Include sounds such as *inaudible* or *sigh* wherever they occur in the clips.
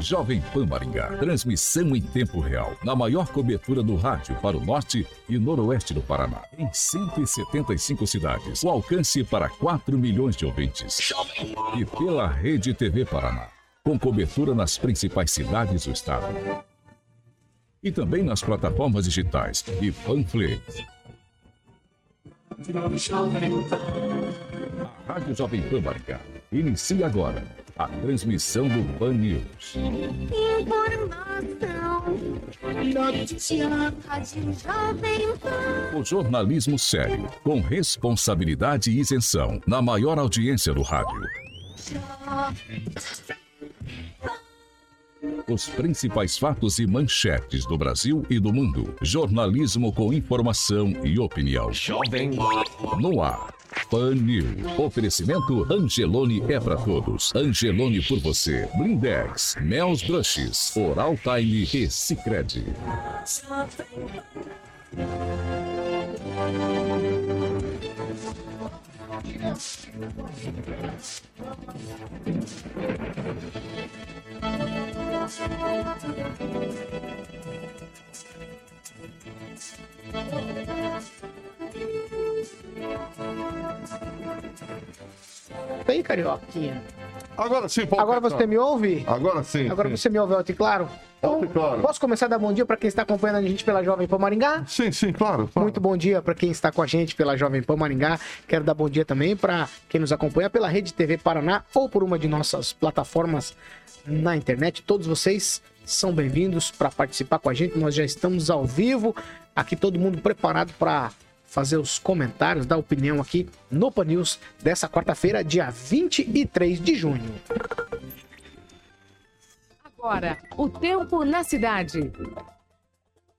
Jovem Pan Maringá. Transmissão em tempo real. Na maior cobertura do rádio para o norte e noroeste do Paraná. Em 175 cidades. O alcance para 4 milhões de ouvintes. E pela Rede TV Paraná. Com cobertura nas principais cidades do estado. E também nas plataformas digitais e panfletos. A Rádio Jovem Pan Maringá inicia agora a transmissão do Pan News. Informação, notícia, Rádio Jovem Pan. O jornalismo sério, com responsabilidade e isenção, na maior audiência do rádio. Os principais fatos e manchetes do Brasil e do mundo. Jornalismo com informação e opinião. Jovem No ar. Pan. Oferecimento Angelone é para todos. Angelone por você. Blindex, Mel's Brushes, Oral Time e Cicred. Bem, Carioquinha. Agora sim, Paulo. Agora você me ouve? Agora sim. Agora sim. você me ouve alto e claro? Então, Alto e claro. Posso começar a dar bom dia para quem está acompanhando a gente pela Jovem Pan Maringá? Sim, sim, claro. claro. Muito bom dia para quem está com a gente pela Jovem Pan Maringá. Quero dar bom dia também para quem nos acompanha pela Rede TV Paraná ou por uma de nossas plataformas na internet. Todos vocês são bem-vindos para participar com a gente. Nós já estamos ao vivo, aqui todo mundo preparado para fazer os comentários, dar opinião aqui no Pan News dessa quarta-feira, dia 23 de junho. Agora, o tempo na cidade.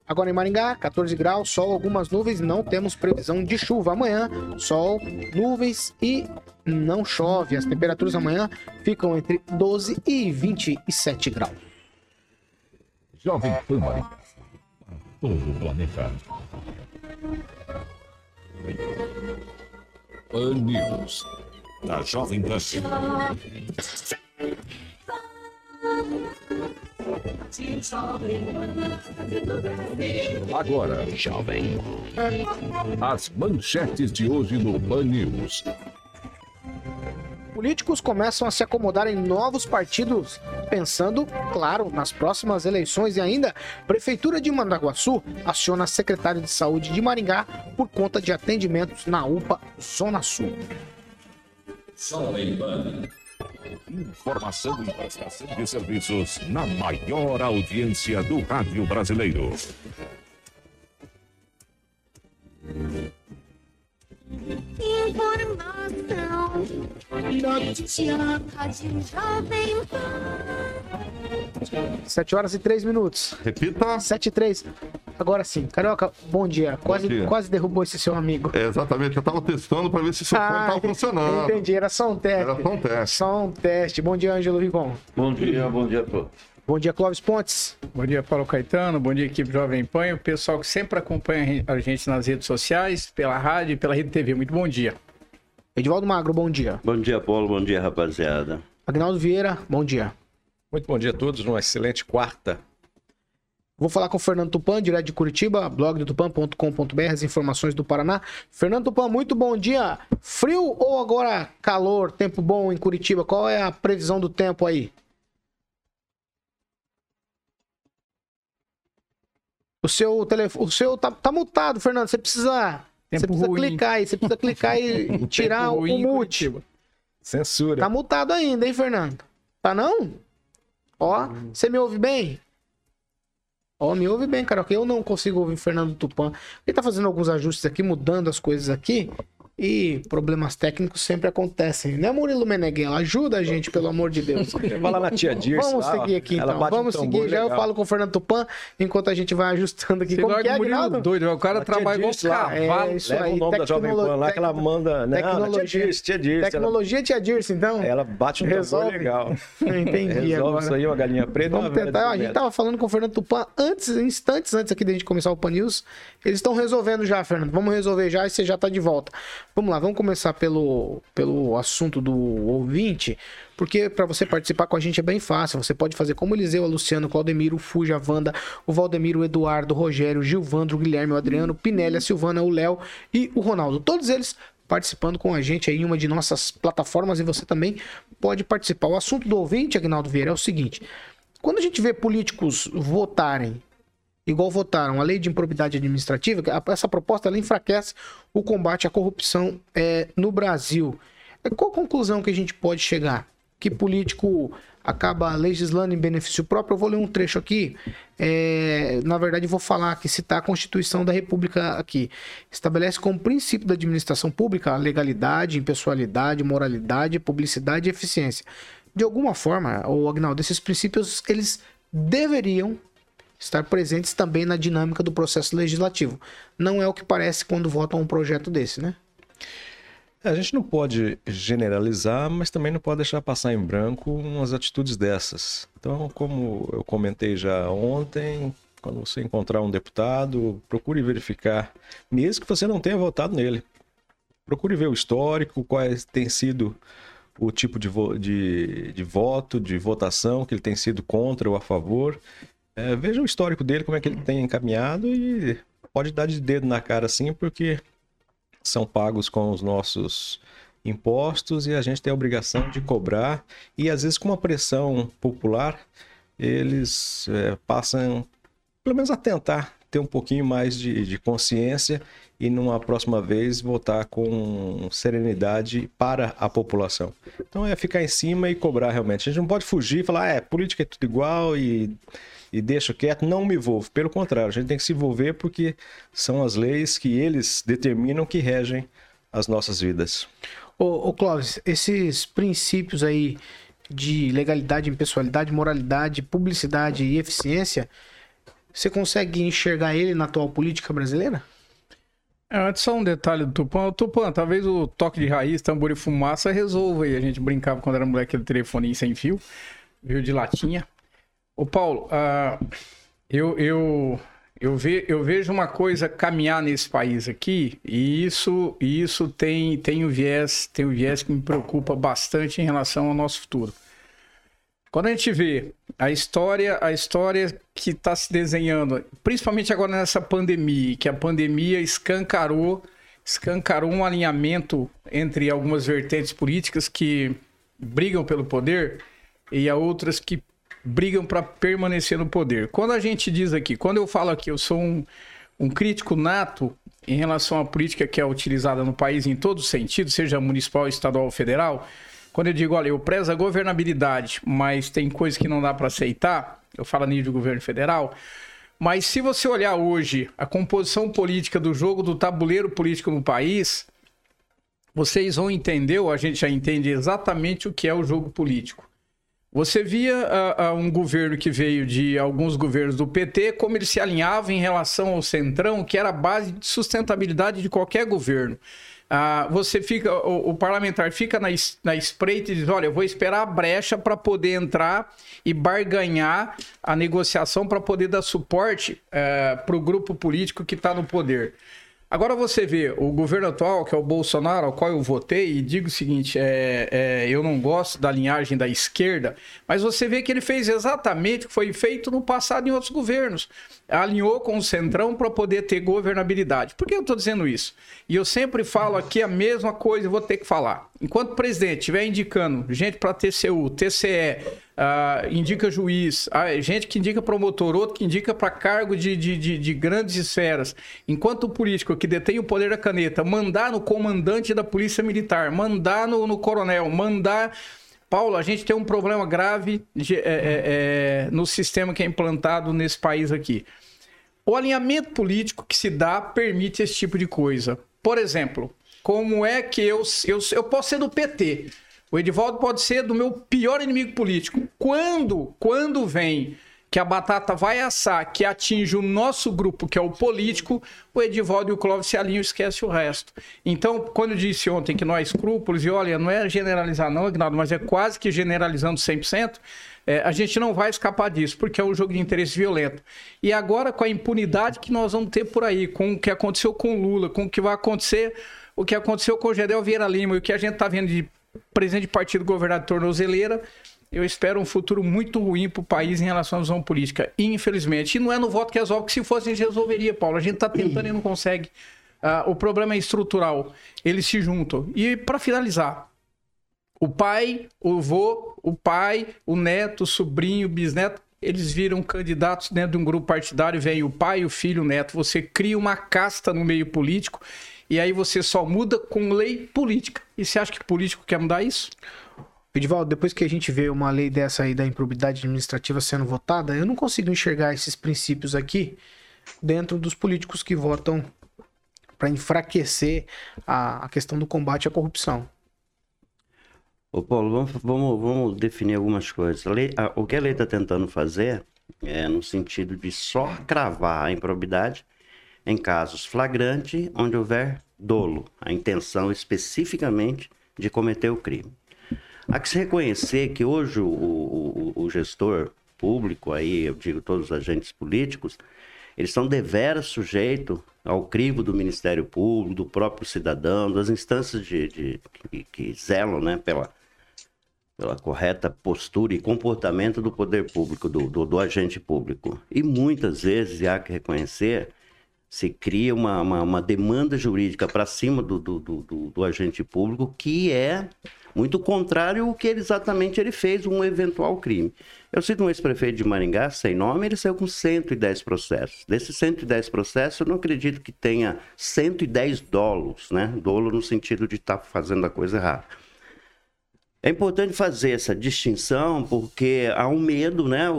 Agora em Maringá, 14 graus, sol, algumas nuvens, não temos previsão de chuva. Amanhã, sol, nuvens e não chove. As temperaturas amanhã ficam entre 12 e 27 graus. Jovem Pan Maringá. Todo o planeta. Pan News. da Jovem Pan. Agora, Jovem. as manchetes de hoje no Pan News. Políticos começam a se acomodar em novos partidos, pensando, claro, nas próximas eleições e ainda, Prefeitura de Mandaguaçu aciona secretário de Saúde de Maringá por conta de atendimentos na UPA Zona Sul. Informação e prestação de serviços na maior audiência do rádio brasileiro. Informação, notícia, Rádio Jovem Pan. 7 horas e 3 minutos. Repita. 7 e 3. Agora sim. Carioca, bom dia. Quase, dia. quase derrubou esse seu amigo. É, exatamente, eu tava testando para ver se o seu fone Ah, tava funcionando. Entendi, era só um teste. Era só um teste. Só um teste. Bom dia, Ângelo Rigon. Bom dia, bom dia a todos. Bom dia, Clóvis Pontes. Bom dia, Paulo Caetano. Bom dia, equipe Jovem Pan. O pessoal que sempre acompanha a gente nas redes sociais, pela rádio e pela Rede TV. Muito bom dia. Edivaldo Magro, bom dia. Bom dia, Paulo. Bom dia, rapaziada. Agnaldo Vieira, bom dia. Muito bom dia a todos, uma excelente quarta. Vou falar com o Fernando Tupan, direto de Curitiba, blog do tupan.com.br, as informações do Paraná. Fernando Tupan, muito bom dia. Frio ou agora calor, tempo bom em Curitiba? Qual é a previsão do tempo aí? O seu telefone, o seu tá, tá mutado, Fernando. Você precisa, Tempo você precisa ruim. clicar aí, você precisa clicar e *laughs* tirar o mute. Censura. Tá mutado ainda, hein, Fernando? Tá não? Ó, você me ouve bem? Ó, me ouve bem, cara, eu não consigo ouvir Fernando Tupan. Ele tá fazendo alguns ajustes aqui, mudando as coisas aqui. E problemas técnicos sempre acontecem, né, Murilo Meneghel? Ajuda a gente, pelo amor de Deus. *laughs* Vai lá na tia Dirce. Vamos seguir aqui, Ela então. um Vamos tambor seguir. Já eu legal. falo com o Fernando Tupan, enquanto a gente vai ajustando aqui. Você Como que é, larga o Murilo Aguinaldo? doido, o cara A tia trabalha igual lá, cavalo. É isso Leva aí, o nome da Jovem tecnolo- Pan lá que ela manda. Não, tia tecnologia- Dirce, tia Dirce. Ela, Tecnologia Tia Dirce, então? ela bate um Resolve. legal. *laughs* Entendi Resolve agora. isso aí, uma galinha preta. Vamos tentar. A gente tava falando com o Fernando Tupan antes, instantes antes aqui da gente começar o Pan News. Eles estão resolvendo já, Fernando. Vamos resolver já e você já tá de volta. Vamos lá, vamos começar pelo, pelo assunto do ouvinte, porque para você participar com a gente é bem fácil. Você pode fazer como Eliseu, a Luciano, o Claudemiro, o Fuja, a Wanda, o Valdemiro, o Eduardo, o Rogério, o Gilvandro, o Guilherme, o Adriano, o Pinelli, a Silvana, o Léo e o Ronaldo. Todos eles participando com a gente aí em uma de nossas plataformas e você também pode participar. O assunto do ouvinte, Agnaldo Vieira, é o seguinte: quando a gente vê políticos votarem igual votaram a lei de improbidade administrativa, essa proposta ela enfraquece o combate à corrupção é, no Brasil. Qual a conclusão que a gente pode chegar? Que político acaba legislando em benefício próprio? Eu vou ler um trecho aqui. É, na verdade, vou falar aqui, citar a Constituição da República aqui. Estabelece como princípio da administração pública a legalidade, impessoalidade, moralidade, publicidade e eficiência. De alguma forma, o Agnaldo, esses princípios, eles deveriam estar presentes também na dinâmica do processo legislativo. Não é o que parece quando votam um projeto desse, né? A gente não pode generalizar, mas também não pode deixar passar em branco umas atitudes dessas. Então, como eu comentei já ontem, quando você encontrar um deputado, procure verificar, mesmo que você não tenha votado nele. Procure ver o histórico, quais tem sido o tipo de, vo de, de voto, de votação que ele tem sido contra ou a favor. É, veja o histórico dele, como é que ele tem encaminhado e pode dar de dedo na cara assim, porque são pagos com os nossos impostos e a gente tem a obrigação de cobrar. E às vezes, com uma pressão popular, eles é, passam, pelo menos, a tentar ter um pouquinho mais de, de consciência e numa próxima vez votar com serenidade para a população. Então é ficar em cima e cobrar realmente. A gente não pode fugir e falar, ah, é, política é tudo igual e e deixo quieto, não me envolvo. Pelo contrário, a gente tem que se envolver porque são as leis que eles determinam que regem as nossas vidas. Ô, ô Clóvis, esses princípios aí de legalidade, impessoalidade, moralidade, publicidade e eficiência, você consegue enxergar ele na atual política brasileira? É, antes só um detalhe do Tupã. Tupã, talvez o toque de raiz, tambor e fumaça resolva aí. A gente brincava quando era moleque aquele telefone sem fio, viu de latinha. Ô Paulo, uh, eu, eu, eu, ve, eu vejo uma coisa caminhar nesse país aqui e isso, isso tem, tem, um viés, tem um viés que me preocupa bastante em relação ao nosso futuro. Quando a gente vê a história, a história que está se desenhando, principalmente agora nessa pandemia, que a pandemia escancarou, escancarou um alinhamento entre algumas vertentes políticas que brigam pelo poder e a outras que brigam para permanecer no poder. Quando a gente diz aqui, quando eu falo aqui, eu sou um, um crítico nato em relação à política que é utilizada no país em todos os sentidos, seja municipal, estadual ou federal, quando eu digo, olha, eu prezo a governabilidade, mas tem coisas que não dá para aceitar, eu falo a nível do governo federal, mas se você olhar hoje a composição política do jogo do tabuleiro político no país, vocês vão entender, ou a gente já entende exatamente o que é o jogo político. Você via uh, um governo que veio de alguns governos do PT, como ele se alinhava em relação ao centrão, que era a base de sustentabilidade de qualquer governo. Uh, você fica, o, o, parlamentar fica na, na espreita e diz: olha, eu vou esperar a brecha para poder entrar e barganhar a negociação para poder dar suporte uh, para o grupo político que está no poder. Agora você vê o governo atual, que é o Bolsonaro, ao qual eu votei, e digo o seguinte: é, é, eu não gosto da linhagem da esquerda, mas você vê que ele fez exatamente o que foi feito no passado em outros governos. Alinhou com o Centrão para poder ter governabilidade. Por que eu estou dizendo isso? E eu sempre falo aqui a mesma coisa e vou ter que falar. Enquanto o presidente estiver indicando gente para TCU, TCE, uh, indica juiz, uh, gente que indica promotor, outro que indica para cargo de, de, de, de, grandes esferas. Enquanto o político que detém o poder da caneta mandar no comandante da polícia militar, mandar no, no coronel, mandar. Paulo, a gente tem um problema grave de, é, é, é, no sistema que é implantado nesse país aqui. O alinhamento político que se dá permite esse tipo de coisa. Por exemplo, como é que eu, eu, eu posso ser do PT, o Edivaldo pode ser do meu pior inimigo político. Quando, quando vem que a batata vai assar, que atinge o nosso grupo, que é o político, o Edivaldo e o Clóvis se alinham e esquece o resto. Então, quando eu disse ontem que não há escrúpulos, e olha, não é generalizar não, Agnaldo, mas é quase que generalizando 100%, é, a gente não vai escapar disso, porque é um jogo de interesse violento. E agora, com a impunidade que nós vamos ter por aí, com o que aconteceu com Lula, com o que vai acontecer o que aconteceu com o Gedel Vieira Lima e o que a gente está vendo de presidente de partido governador tornozeleira, eu espero um futuro muito ruim para o país em relação à visão política. Infelizmente. E não é no voto que resolve, que se fosse a gente resolveria, Paulo. A gente está tentando e não consegue. Ah, o problema é estrutural. Eles se juntam. E para finalizar, o pai, o avô, o pai, o neto, o sobrinho, o bisneto, eles viram candidatos dentro de um grupo partidário, vem o pai, o filho, o neto. Você cria uma casta no meio político e aí você só muda com lei política. E você acha que político quer mudar isso? Edivaldo, depois que a gente vê uma lei dessa aí da improbidade administrativa sendo votada, eu não consigo enxergar esses princípios aqui dentro dos políticos que votam para enfraquecer a, a questão do combate à corrupção. Ô Paulo, vamos, vamos, vamos definir algumas coisas. A lei- a- o que a lei está tentando fazer é no sentido de só cravar a improbidade em casos flagrantes onde houver dolo, a intenção especificamente de cometer o crime. Há que se reconhecer que hoje o, o- o- gestor público, aí eu digo todos os agentes políticos, eles são deveras sujeitos ao crivo do Ministério Público, do próprio cidadão, das instâncias de, de- que, que zelam né, pela, pela correta postura e comportamento do poder público, do, do, do agente público. E muitas vezes, e há que reconhecer, se cria uma, uma, uma demanda jurídica para cima do, do, do, do- agente público que é muito contrário ao que ele- exatamente ele fez, um eventual crime. Eu cito um ex-prefeito de Maringá, sem nome, ele saiu com 110 processos. Desses 110 processos, eu não acredito que tenha 110 dolos, né? Dolo no sentido de estar fazendo a coisa errada. É importante fazer essa distinção porque há um medo, né? O,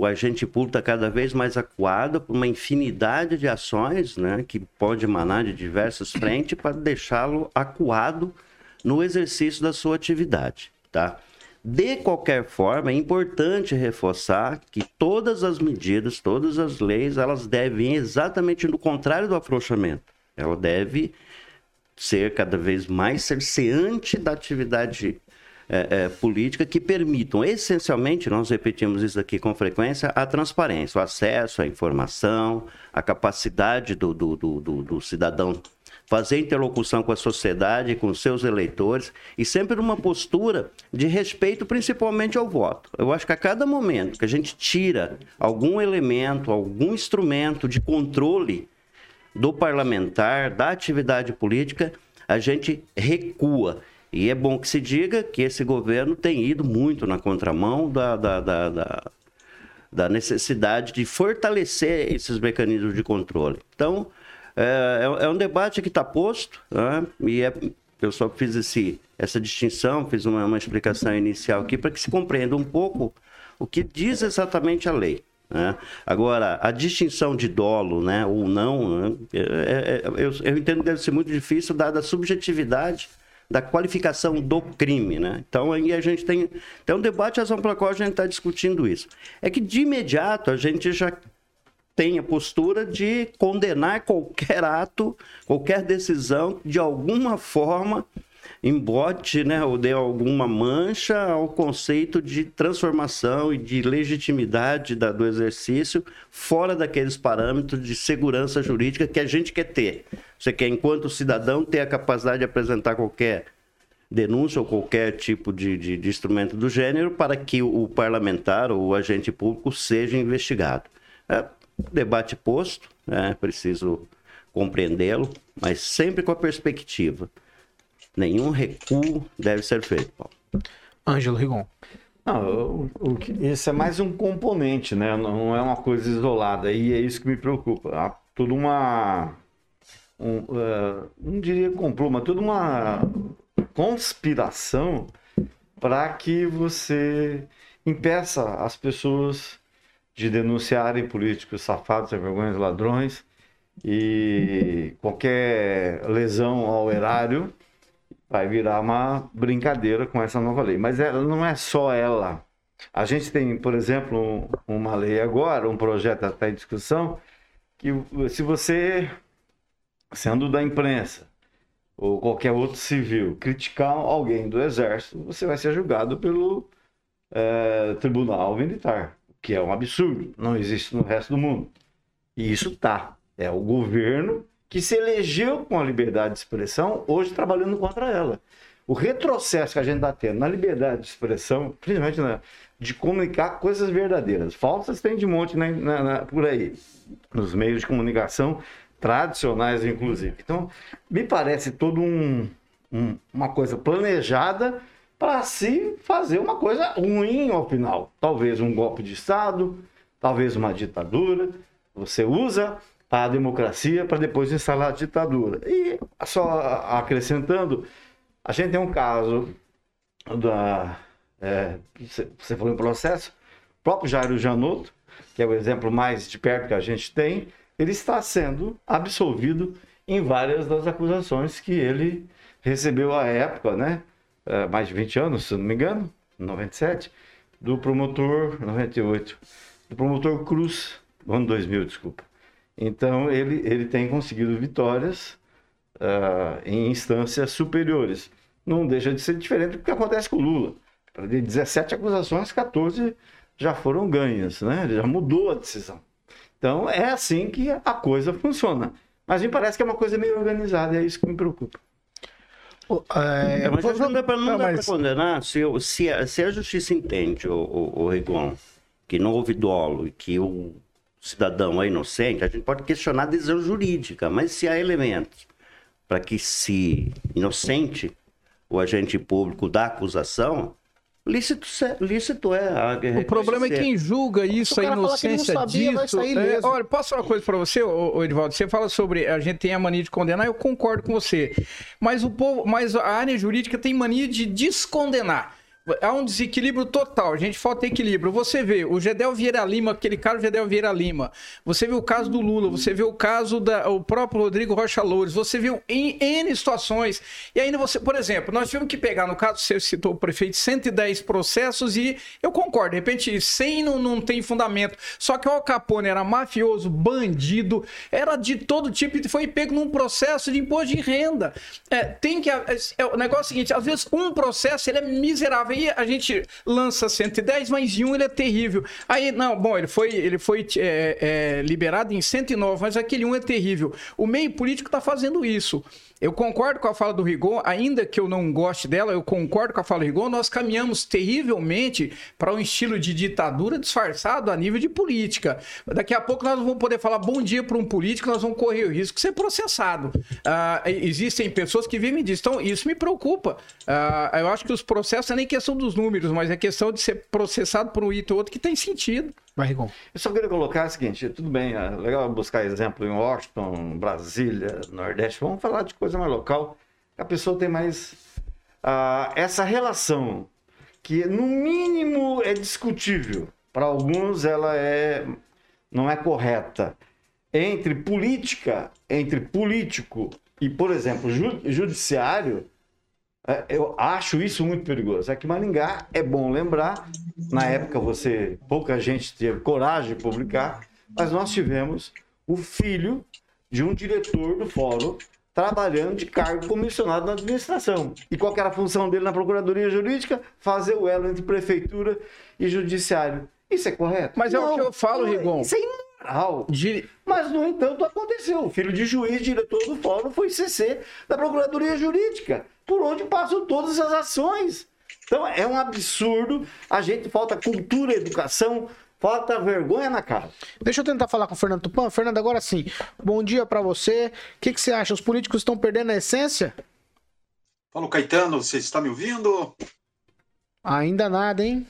o- agente público está cada vez mais acuado por uma infinidade de ações, né? Que pode emanar de diversas frentes para deixá-lo acuado no exercício da sua atividade, tá? De qualquer forma, é importante reforçar que todas as medidas, todas as leis, elas devem exatamente no contrário do afrouxamento. Ela deve ser cada vez mais cerceante da atividade eh, eh, política que permitam, essencialmente, nós repetimos isso aqui com frequência, a transparência, o acesso à informação, a capacidade do, do, do, do- do cidadão fazer interlocução com a sociedade, com seus eleitores, e sempre numa postura de respeito principalmente ao voto. Eu acho que a cada momento que a gente tira algum elemento, algum instrumento de controle do parlamentar, da atividade política, a gente recua. E é bom que se diga que esse governo tem ido muito na contramão da, da, da, da, da necessidade de fortalecer esses mecanismos de controle. Então, é, é- é um debate que está posto, né? e é- eu só fiz esse, essa distinção, fiz uma, uma explicação inicial aqui para que se compreenda um pouco o que diz exatamente a lei. Né? Agora, a distinção de dolo né, ou não, né, é- é- é- eu, eu entendo que deve ser muito difícil, dada a subjetividade da qualificação do crime, né? Então aí a gente tem, tem um debate, razão pela qual a gente está discutindo isso. É que de imediato a gente já tem a postura de condenar qualquer ato, qualquer decisão de alguma forma embote, né, ou dê alguma mancha ao conceito de transformação e de legitimidade da- do exercício fora daqueles parâmetros de segurança jurídica que a gente quer ter. Você quer, enquanto cidadão, ter a capacidade de apresentar qualquer denúncia ou qualquer tipo de, de- de instrumento do gênero para que o parlamentar ou o agente público seja investigado. É, debate posto, é preciso compreendê-lo, mas sempre com a perspectiva. Nenhum recuo deve ser feito, Paulo. Ângelo Rigon. Não, o, o esse é mais um componente, né? Não é uma coisa isolada. E é isso que me preocupa. Há toda uma. Um, eh, não diria complô, mas toda uma conspiração para que você impeça as pessoas de denunciarem políticos safados, sem vergonhas, ladrões e qualquer lesão ao erário vai virar uma brincadeira com essa nova lei. Mas ela não é só ela. A gente tem, por exemplo, um- uma lei agora, um projeto até em discussão, que se você, sendo da imprensa ou qualquer outro civil, criticar alguém do exército, você vai ser julgado pelo eh, tribunal militar, que é um absurdo, não existe no resto do mundo. E isso tá. É o governo que se elegeu com a liberdade de expressão, hoje trabalhando contra ela. O retrocesso que a gente está tendo na liberdade de expressão, principalmente na, de comunicar coisas verdadeiras. Falsas tem de monte na- na- na- por aí, nos meios de comunicação tradicionais, inclusive. Então, me parece todo um, um- uma coisa planejada para se fazer uma coisa ruim ao final. Talvez um golpe de Estado, talvez uma ditadura. Você usa a democracia para depois instalar a ditadura. E só acrescentando, a gente tem um caso da. é, você- falou em processo, o próprio Jairo Janotto, que é o exemplo mais de perto que a gente tem, ele está sendo absolvido em várias das acusações que ele recebeu à época, né? É, mais de 20 anos, se não me engano, 97, do promotor, 98, do promotor Cruz, no ano 2000, desculpa. Então, ele, ele tem conseguido vitórias ah, em instâncias superiores. Não deixa de ser diferente do que acontece com o Lula. De 17 acusações, 14 já foram ganhas, né? Ele já mudou a decisão. Então, é assim que a coisa funciona. Mas me parece que é uma coisa meio organizada, é isso que me preocupa. É, É, mas vou- não dá para não mas- condenar se, o- se, a, se a justiça entende, o, o, o Rigon, que não houve dolo e que o cidadão é inocente, a gente pode questionar a decisão jurídica, mas se há elementos para que se inocente o agente público da acusação, lícito, lícito é. a- O problema é quem julga isso, a inocência sabia, vai disso. sair é, olha, posso falar uma coisa pra você, ô, ô, Edivaldo? Você fala sobre a gente tem a mania de condenar, eu concordo com você. Mas o povo, mas a área jurídica tem mania de descondenar. Há um desequilíbrio total, gente falta equilíbrio. Você vê o Gedel Vieira Lima, aquele cara Gedel Vieira Lima. Você vê o caso do Lula, você vê o caso da o próprio Rodrigo Rocha Loures, você viu em N situações. E ainda você, por exemplo, nós tivemos que pegar, no caso, você citou o prefeito, 110 processos e eu concordo, de repente 100 não, não tem fundamento. Só que o Al Capone era mafioso, bandido, era de todo tipo e foi pego num processo de imposto de renda. É, tem que. É, é, o negócio é o seguinte: às vezes um processo ele é miserável. Aí a gente lança 110, mas em um ele é terrível. Aí, não, bom, ele foi, ele foi é, é, liberado em 109, mas aquele um é terrível. O meio político está fazendo isso. Eu concordo com a fala do Rigon, ainda que eu não goste dela, eu concordo com a fala do Rigon, nós caminhamos terrivelmente para um estilo de ditadura disfarçado a nível de política. Daqui a pouco nós vamos poder falar bom dia para um político, nós vamos correr o risco de ser processado. Ah, existem pessoas que vivem disso, então isso me preocupa. Ah, eu acho que os processos não é nem questão dos números, mas é questão de ser processado por um item ou outro que tem sentido. Vai, Rigon. Eu só queria colocar o seguinte, tudo bem, é legal buscar exemplo em Washington, Brasília, Nordeste, vamos falar de coisa mais local, que a pessoa tem mais ah, essa relação, que no mínimo é discutível, para alguns ela é não é correta, entre política, entre político e, por exemplo, ju- judiciário, é, Eu acho isso muito perigoso. Aqui em Maringá é bom lembrar, na época você pouca gente teve coragem de publicar, mas nós tivemos o filho de um diretor do fórum trabalhando de cargo comissionado na administração. E qual era a função dele na procuradoria jurídica? Fazer o elo entre prefeitura e judiciário. Isso é correto? Mas é o que eu falo, não, Rigon. Isso é imoral. Mas, no entanto, aconteceu. O filho de juiz, diretor do fórum, foi CC da Procuradoria Jurídica, por onde passam todas as ações. Então, é um absurdo. A gente falta cultura, educação, falta vergonha na cara. Deixa eu tentar falar com o Fernando Tupan. Fernando, agora sim. Bom dia pra você. O que, que você acha? Os políticos estão perdendo a essência? Paulo Caetano, você está me ouvindo? Ainda nada, hein?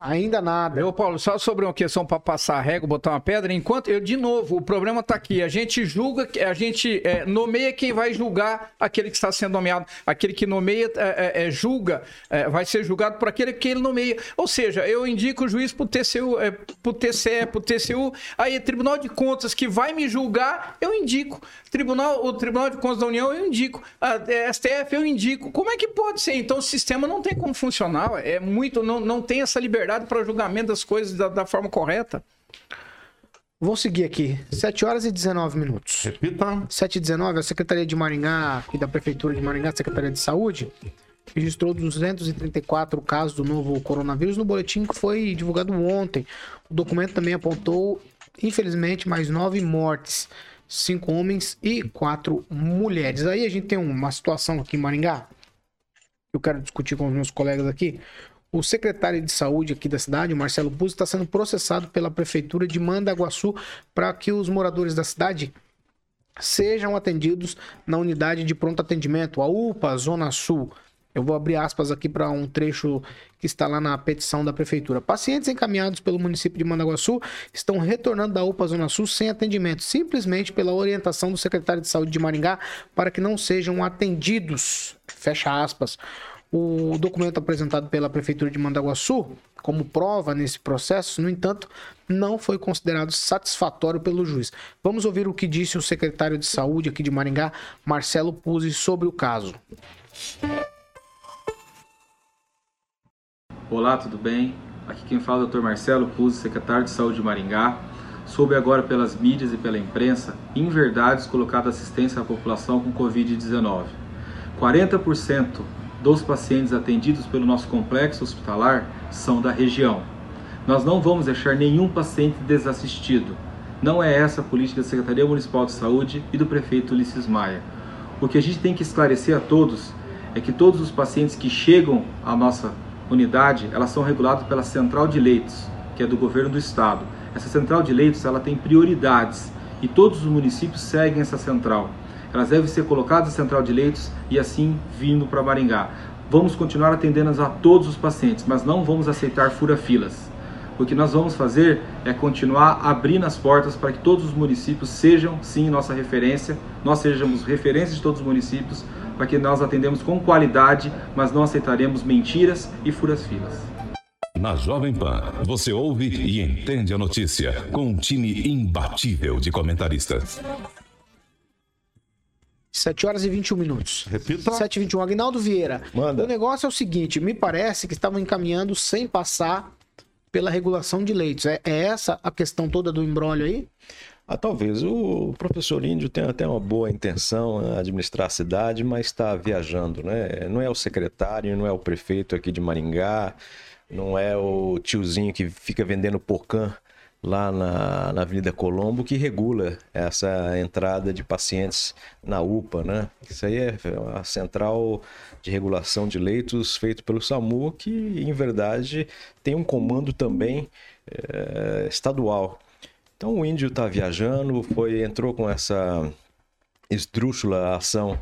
Ainda nada. Meu Paulo, só sobre uma questão para passar a régua, botar uma pedra, enquanto eu de novo, o problema está aqui, a gente julga, a gente é, nomeia quem vai julgar aquele que está sendo nomeado, aquele que nomeia é, é, é, julga, é, vai ser julgado por aquele que ele nomeia. Ou seja, eu indico o juiz para o TCU, é, para o TCE, para o TCU, aí Tribunal de Contas que vai me julgar, eu indico. Tribunal, o Tribunal de Contas da União eu indico, a é, STF eu indico. Como é que pode ser? Então o sistema não tem como funcionar, é muito, não, não tem essa liberdade para julgamento das coisas da, da forma correta. Vou seguir aqui. 7 horas e 19 minutos. Repita. 7 e 19, a Secretaria de Maringá e da Prefeitura de Maringá, Secretaria de Saúde, registrou 234 casos do novo coronavírus no boletim que foi divulgado ontem. O documento também apontou, infelizmente, mais nove mortes. cinco homens e quatro mulheres. Aí a gente tem uma situação aqui em Maringá, eu quero discutir com os meus colegas aqui. O secretário de saúde aqui da cidade, Marcelo Puzzi, está sendo processado pela prefeitura de Mandaguaçu para que os moradores da cidade sejam atendidos na unidade de pronto atendimento, a UPA Zona Sul. Eu vou abrir aspas aqui para um trecho que está lá na petição da prefeitura. Pacientes encaminhados pelo município de Mandaguaçu estão retornando da UPA Zona Sul sem atendimento, simplesmente pela orientação do secretário de Saúde de Maringá para que não sejam atendidos. Fecha aspas. O documento apresentado pela prefeitura de Mandaguaçu como prova nesse processo, no entanto, não foi considerado satisfatório pelo juiz. Vamos ouvir o que disse o secretário de Saúde aqui de Maringá, Marcelo Puzzi, sobre o caso. Olá, tudo bem? Aqui quem fala é o Dr. Marcelo Puzzi, secretário de Saúde de Maringá. Soube agora pelas mídias e pela imprensa inverdades colocadas assistência à população com Covid-19. 40% dos pacientes atendidos pelo nosso complexo hospitalar são da região. Nós não vamos deixar nenhum paciente desassistido. Não é essa a política da Secretaria Municipal de Saúde e do prefeito Ulisses Maia. O que a gente tem que esclarecer a todos é que todos os pacientes que chegam à nossa unidade, elas são reguladas pela central de leitos, que é do governo do estado. Essa central de leitos, ela tem prioridades e todos os municípios seguem essa central. Elas devem ser colocadas na central de leitos e assim vindo para Maringá. Vamos continuar atendendo a todos os pacientes, mas não vamos aceitar fura-filas. O que nós vamos fazer é continuar abrindo as portas para que todos os municípios sejam, sim, nossa referência, nós sejamos referência de todos os municípios, para que nós atendemos com qualidade, mas não aceitaremos mentiras e furas-filas. Na Jovem Pan, você ouve e entende a notícia com um time imbatível de comentaristas. 7 horas e 21 minutos. Repita. 7 e 21. Agnaldo Vieira. Manda. O negócio é o seguinte: me parece que estavam encaminhando sem passar pela regulação de leitos. É, é essa a questão toda do embrólio aí? Ah, talvez. O professor Índio tem até uma boa intenção administrar a cidade, mas está viajando, né? Não é o secretário, não é o prefeito aqui de Maringá, não é o tiozinho que fica vendendo porcã lá na, na Avenida Colombo que regula essa entrada de pacientes na UPA, né? Isso aí é a central de regulação de leitos feito pelo SAMU, que em verdade tem um comando também eh, estadual. Então o índio está viajando, foi entrou com essa esdrúxula ação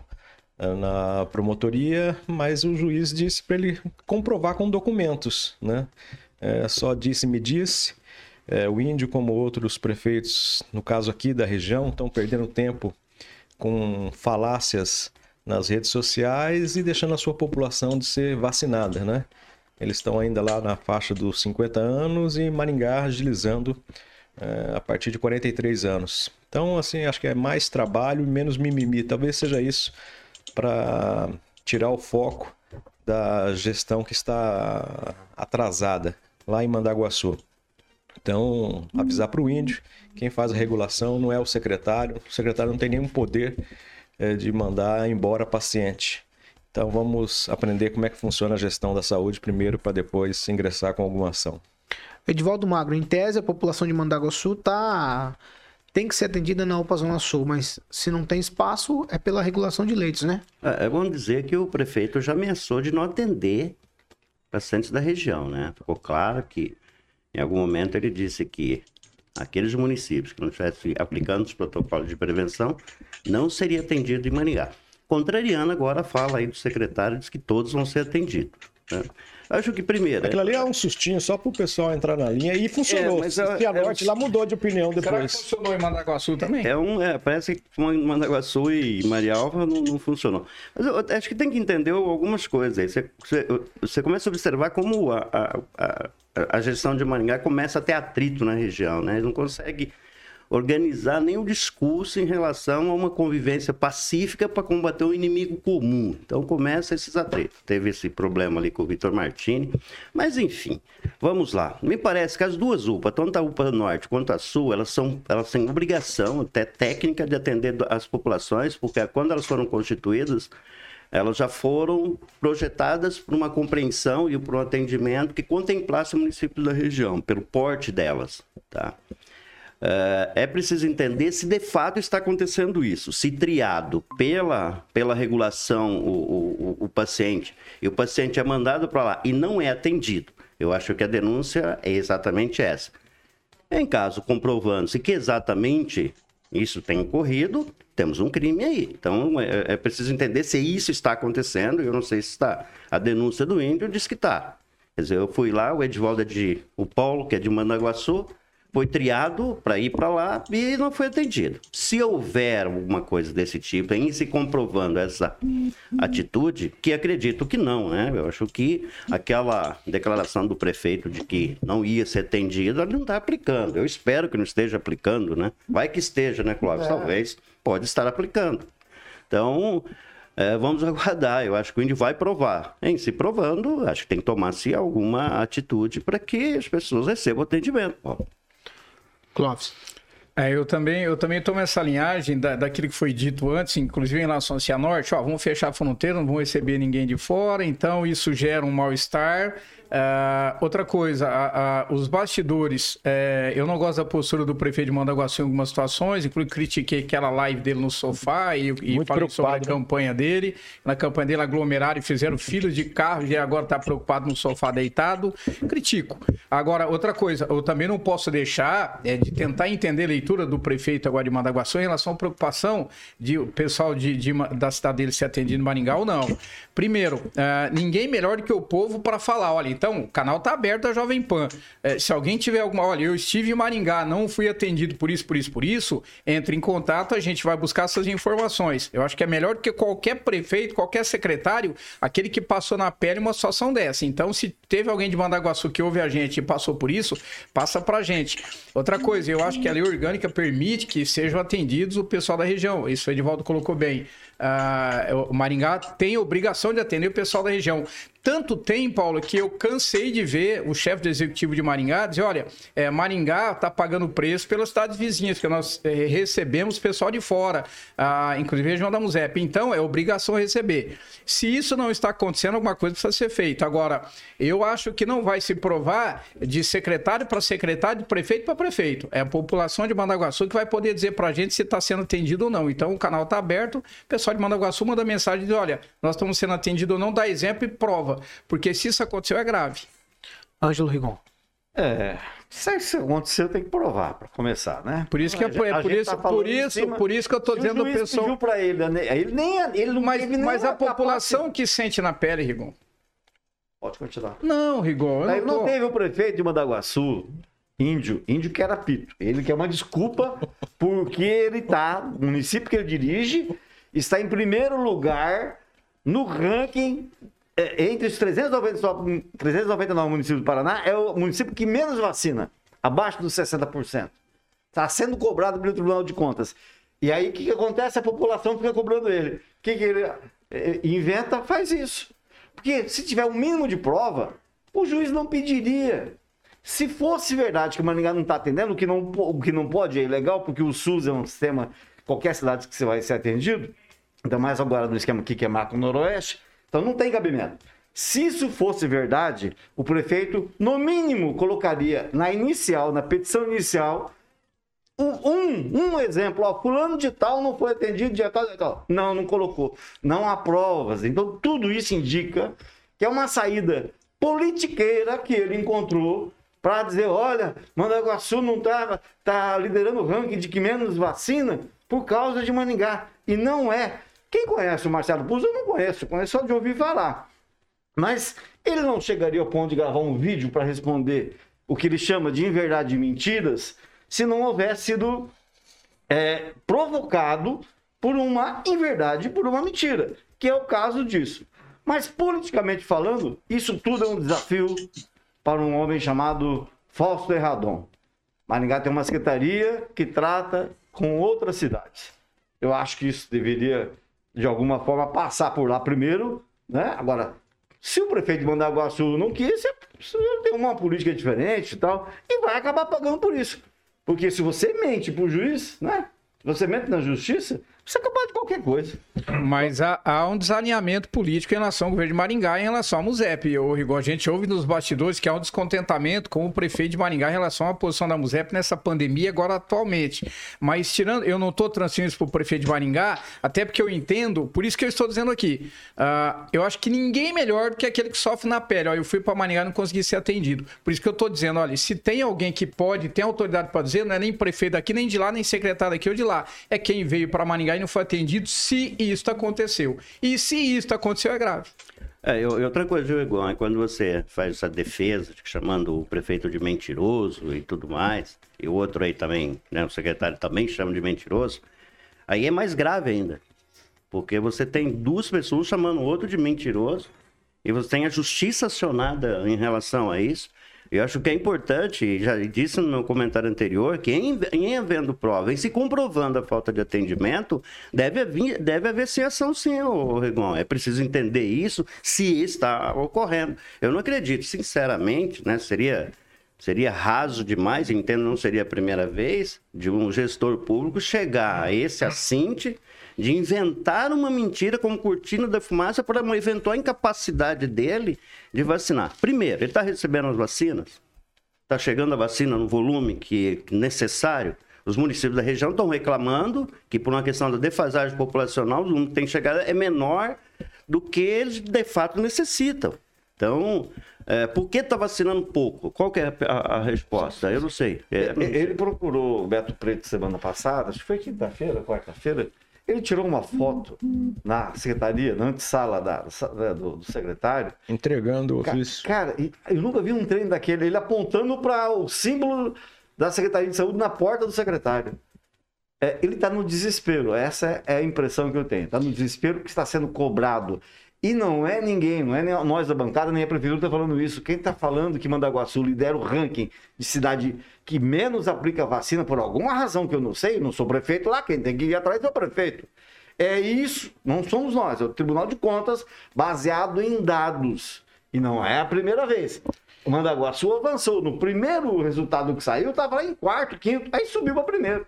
eh, na promotoria, mas o juiz disse para ele comprovar com documentos, né? É, só disse me disse. É, o índio, como outros prefeitos, no caso aqui da região, estão perdendo tempo com falácias nas redes sociais e deixando a sua população de ser vacinada, né? Eles estão ainda lá na faixa dos 50 anos e Maringá agilizando é, a partir de 43 anos. Então, assim, acho que é mais trabalho e menos mimimi. Talvez seja isso para tirar o foco da gestão que está atrasada lá em Mandaguaçu. Então, avisar para o índio, quem faz a regulação não é o secretário, o secretário não tem nenhum poder é, de mandar embora paciente. Então, vamos aprender como é que funciona a gestão da saúde primeiro, para depois ingressar com alguma ação. Edivaldo Magro, em tese, a população de Mandaguaçu tá tem que ser atendida na UPA Zona Sul, mas se não tem espaço, é pela regulação de leitos, né? É, é bom dizer que o prefeito já ameaçou de não atender pacientes da região, né? Ficou claro que, em algum momento, ele disse que aqueles municípios que não estivessem aplicando os protocolos de prevenção não seria atendido em Maringá. Contrariando agora a fala aí do secretário, diz que todos vão ser atendidos. Né? Acho que primeiro. Aquilo ali é um sustinho só pro pessoal entrar na linha e funcionou. É, mas é- a é Norte um- lá mudou de opinião Será que depois. funcionou em Mandaguaçu também? É um, é, parece que Mandaguaçu e Marialva não, não funcionou. Mas eu acho que tem que entender algumas coisas aí. Você, você, você começa a observar como a, a, a, a gestão de Maringá começa a ter atrito na região, né? Eles não conseguem organizar nenhum discurso em relação a uma convivência pacífica para combater um inimigo comum. Então começa esses atritos. Teve esse problema ali com o Vitor Martini. Mas enfim, vamos lá. Me parece que as duas UPA, tanto a UPA Norte quanto a Sul, elas, são, elas têm obrigação até técnica de atender as populações, porque quando elas foram constituídas, elas já foram projetadas por uma compreensão e por um atendimento que contemplasse o município da região, pelo porte delas, tá? É, é preciso entender se de fato está acontecendo isso. Se triado pela, pela regulação o, o, o paciente e o paciente é mandado para lá e não é atendido, eu acho que a denúncia é exatamente essa. Em caso comprovando-se que exatamente isso tem ocorrido, temos um crime aí. Então é, é, preciso entender se isso está acontecendo. Eu não sei se está. A denúncia do índio diz que está. Quer dizer, eu fui lá, o Edvaldo é de. O Paulo, que é de Mandaguaçu, foi triado para ir para lá e não foi atendido. Se houver alguma coisa desse tipo, em se comprovando essa atitude, que acredito que não, né? Eu acho que aquela declaração do prefeito de que não ia ser atendido, ele não está aplicando. Eu espero que não esteja aplicando, né? Vai que esteja, né, Clóvis? É. Talvez pode estar aplicando. Então, é, vamos *laughs* aguardar. Eu acho que o índio vai provar. Em se provando, acho que tem que tomar-se alguma atitude para que as pessoas recebam atendimento. Clóvis. É, eu também, eu também tomo essa linhagem da, daquilo que foi dito antes, inclusive em relação a Cianorte, ó, vamos fechar a fronteira, não vamos receber ninguém de fora, então isso gera um mal-estar. Uh, outra coisa, uh, uh, os bastidores, eh, eu não gosto da postura do prefeito de Mandaguaçu em algumas situações, inclusive critiquei aquela live dele no sofá e, e falei sobre a né? campanha dele. Na campanha dele aglomeraram e fizeram filas de carros e agora está preocupado no sofá deitado. Critico. Agora, outra coisa, eu também não posso deixar é, de tentar entender a leitura do prefeito agora de Mandaguaçu em relação à preocupação de o pessoal de, de, da cidade dele ser atendido em Maringá ou não. Primeiro, ninguém melhor do que o povo para falar, olha, então, o canal tá aberto a Jovem Pan. É, se alguém tiver alguma. Olha, eu estive em Maringá, não fui atendido por isso, por isso, por isso, entre em contato, a gente vai buscar essas informações. Eu acho que é melhor do que qualquer prefeito, qualquer secretário, aquele que passou na pele uma situação dessa. Então, se teve alguém de Mandaguaçu que ouve a gente e passou por isso, passa pra gente. Outra coisa, eu acho que a lei orgânica permite que sejam atendidos o pessoal da região. Isso o Edivaldo colocou bem. Uh, o Maringá tem obrigação de atender o pessoal da região. Tanto tem, Paulo, que eu cansei de ver o chefe do executivo de Maringá dizer: olha, é, Maringá está pagando preço pelas cidades vizinhas, porque nós é, recebemos pessoal de fora, inclusive a região da Musep. Então, é obrigação receber. Se isso não está acontecendo, alguma coisa precisa ser feita. Agora, eu acho que não vai se provar de secretário para secretário, de prefeito para prefeito. É a população de Mandaguaçu que vai poder dizer para a gente se está sendo atendido ou não. Então, o canal está aberto, o pessoal de Mandaguaçu manda mensagem e diz: olha, nós estamos sendo atendidos ou não, dá exemplo e prova. Porque se isso aconteceu, é grave. Ângelo Rigon. É. Se isso aconteceu, tem que provar, para começar, né? Por isso que é, por, é por isso, tá por isso, cima, por isso que eu tô dizendo o pessoal. para ele, né? ele nem ele não mas, mas a população que sente na pele, Rigon. Pode continuar. Não, Rigon. Não, não teve o prefeito de Mandaguaçu, índio, índio que era pito. Ele quer uma desculpa porque ele tá, o município que ele dirige está em primeiro lugar no ranking é, entre os 390, 399 municípios do Paraná, é o município que menos vacina, abaixo dos 60%. Está sendo cobrado pelo Tribunal de Contas. E aí o que, que acontece? A população fica cobrando ele. O que, que ele é, inventa? Faz isso. Porque se tiver um mínimo de prova, o juiz não pediria. Se fosse verdade que o Maringá não está atendendo, o que não, o que não pode é ilegal, porque o SUS é um sistema, qualquer cidade que você vai ser atendido, ainda mais agora no esquema aqui que é Marco Noroeste, então não tem cabimento. Se isso fosse verdade, o prefeito, no mínimo, colocaria na inicial, na petição inicial, um, um exemplo, ó, fulano de tal não foi atendido de tal, de tal. Não, não colocou. Não há provas. Então, tudo isso indica que é uma saída politiqueira que ele encontrou para dizer, olha, Mandaguaçu não está tá liderando o ranking de que menos vacina por causa de Maningá. E não é. Quem conhece o Marcelo Puzzo, eu não conheço, conheço só de ouvir falar. Mas ele não chegaria ao ponto de gravar um vídeo para responder o que ele chama de inverdade e mentiras se não houvesse sido é, provocado por uma inverdade, por uma mentira, que é o caso disso. Mas politicamente falando, isso tudo é um desafio para um homem chamado Fausto Erradon. Maringá tem uma secretaria que trata com outras cidades. Eu acho que isso deveria de alguma forma, passar por lá primeiro, né? Agora, se o prefeito de Mandaguaçu não quis, ele tem uma política diferente e tal, e vai acabar pagando por isso. Porque se você mente para o juiz, né? Se você mente na justiça, Você é capaz de qualquer coisa. Mas há, há um desalinhamento político em relação ao governo de Maringá em relação ao MUSEP. O Rigor, a gente ouve nos bastidores que há um descontentamento com o prefeito de Maringá em relação à posição da MUSEP nessa pandemia agora atualmente. Mas tirando, eu não estou transferindo isso para o prefeito de Maringá, até porque eu entendo, por isso que eu estou dizendo aqui, uh, eu acho que ninguém melhor do que aquele que sofre na pele. Ó, eu fui para Maringá e não consegui ser atendido. Por isso que eu estou dizendo, olha, se tem alguém que pode, tem autoridade para dizer, não é nem prefeito daqui, nem de lá, nem secretário daqui ou de lá. É quem veio para Maringá não foi atendido se isso aconteceu. E se isso aconteceu, é grave. É, e outra coisa, viu, é quando você faz essa defesa, chamando o prefeito de mentiroso e tudo mais, e o outro aí também, né, o secretário também chama de mentiroso, aí é mais grave ainda. Porque você tem duas pessoas chamando o outro de mentiroso, e você tem a justiça acionada em relação a isso, eu acho que é importante, já disse no meu comentário anterior, que em, em havendo prova, em se comprovando a falta de atendimento, deve haver, deve haver sim ação sim, ô, Rigon. É preciso entender isso, se está ocorrendo. Eu não acredito, sinceramente, né? Seria, seria raso demais, entendo, não seria a primeira vez, de um gestor público chegar a esse assinte de inventar uma mentira como cortina da fumaça para uma eventual incapacidade dele de vacinar. Primeiro, ele está recebendo as vacinas, está chegando a vacina no volume que é necessário. Os municípios da região estão reclamando que, por uma questão da defasagem populacional, o volume que tem chegado é menor do que eles de fato necessitam. Então, é, por que está vacinando pouco? Qual é a, a, resposta? Eu não sei. É, não sei. Ele procurou o Beto Preto semana passada, acho que foi quinta-feira, quarta-feira, ele tirou uma foto na secretaria, na antessala da, da, do, do, secretário. Entregando o ofício. Cara, eu nunca vi um trem daquele, ele apontando para o símbolo da Secretaria de Saúde na porta do secretário. É, ele está no desespero, essa é a impressão que eu tenho. Está no desespero que está sendo cobrado. E não é ninguém, não é nós da bancada, nem a prefeitura está falando isso. Quem está falando que Mandaguaçu lidera o ranking de cidade que menos aplica vacina por alguma razão que eu não sei, não sou prefeito lá, quem tem que ir atrás é o prefeito. É isso, não somos nós, é o Tribunal de Contas baseado em dados. E não é a primeira vez. O Mandaguaçu avançou. No primeiro resultado que saiu, estava lá em quarto, quinto, aí subiu para primeiro.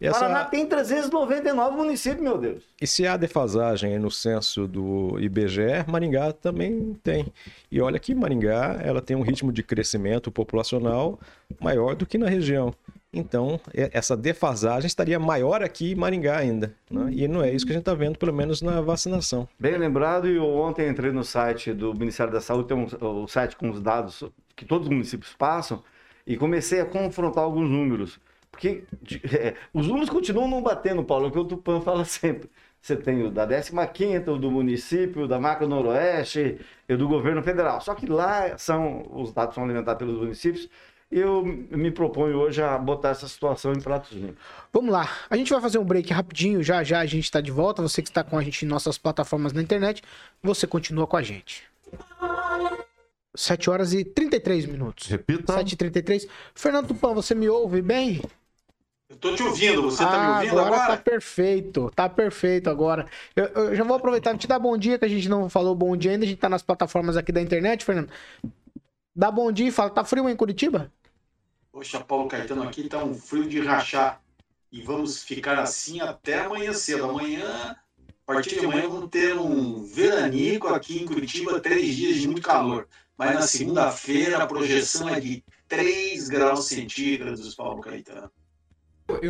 Essa... Paraná tem 399 municípios, meu Deus. E se há defasagem no censo do IBGE, Maringá também tem. E olha que Maringá ela tem um ritmo de crescimento populacional maior do que na região. Então, essa defasagem estaria maior aqui em Maringá ainda. Né? E não é isso que a gente está vendo, pelo menos na vacinação. Bem lembrado, e ontem entrei no site do Ministério da Saúde, tem um, um site com os dados que todos os municípios passam, e comecei a confrontar alguns números. Porque *laughs* é, os números continuam não batendo, Paulo, é o que o Tupan fala sempre. Você tem o da 15ª, o do município, da Macro Noroeste e do governo federal. Só que lá são os dados são alimentados pelos municípios eu me proponho hoje a botar essa situação em pratos limpos. Vamos lá. A gente vai fazer um break rapidinho. Já já a gente está de volta. Você que está com a gente em nossas plataformas na internet, você continua com a gente. 7 horas e 33 minutos. Repita. 7 e 33. Fernando Tupan, você me ouve bem? Eu tô te ouvindo, você tá ah, me ouvindo agora? agora? Tá perfeito, tá perfeito agora. Eu, eu já vou aproveitar e te dar bom dia, que a gente não falou bom dia ainda, a gente tá nas plataformas aqui da internet, Fernando. Dá bom dia e fala, tá frio em Curitiba? Poxa, Paulo Caetano, aqui tá um frio de rachar. E vamos ficar assim até amanhã cedo. Amanhã, a partir de amanhã, vamos ter um veranico aqui em Curitiba, três dias de muito calor. Mas na segunda-feira a projeção é de 3 graus centígrados, Paulo Caetano.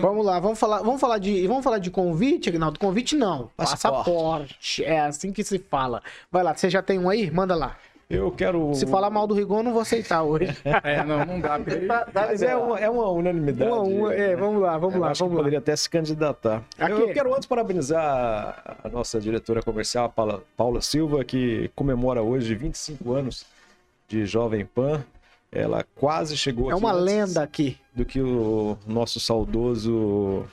Vamos lá, vamos falar, vamos falar de, vamos falar de convite, Agnaldo. Convite não, Passaporte. passaporte. É assim que se fala. Vai lá, você já tem um aí? Manda lá. Eu quero. Se falar mal do Rigon, eu não vou aceitar hoje. *laughs* É, não, não dá. Mas é uma, é uma unanimidade. Uma, uma, é, vamos lá, vamos Eu lá, acho que vamos lá. poderia até se candidatar. Aqui. Eu quero antes parabenizar a nossa diretora comercial, a Paula, Paula Silva, que comemora hoje 25 anos de Jovem Pan. Ela quase chegou É uma lenda aqui. do que o nosso saudoso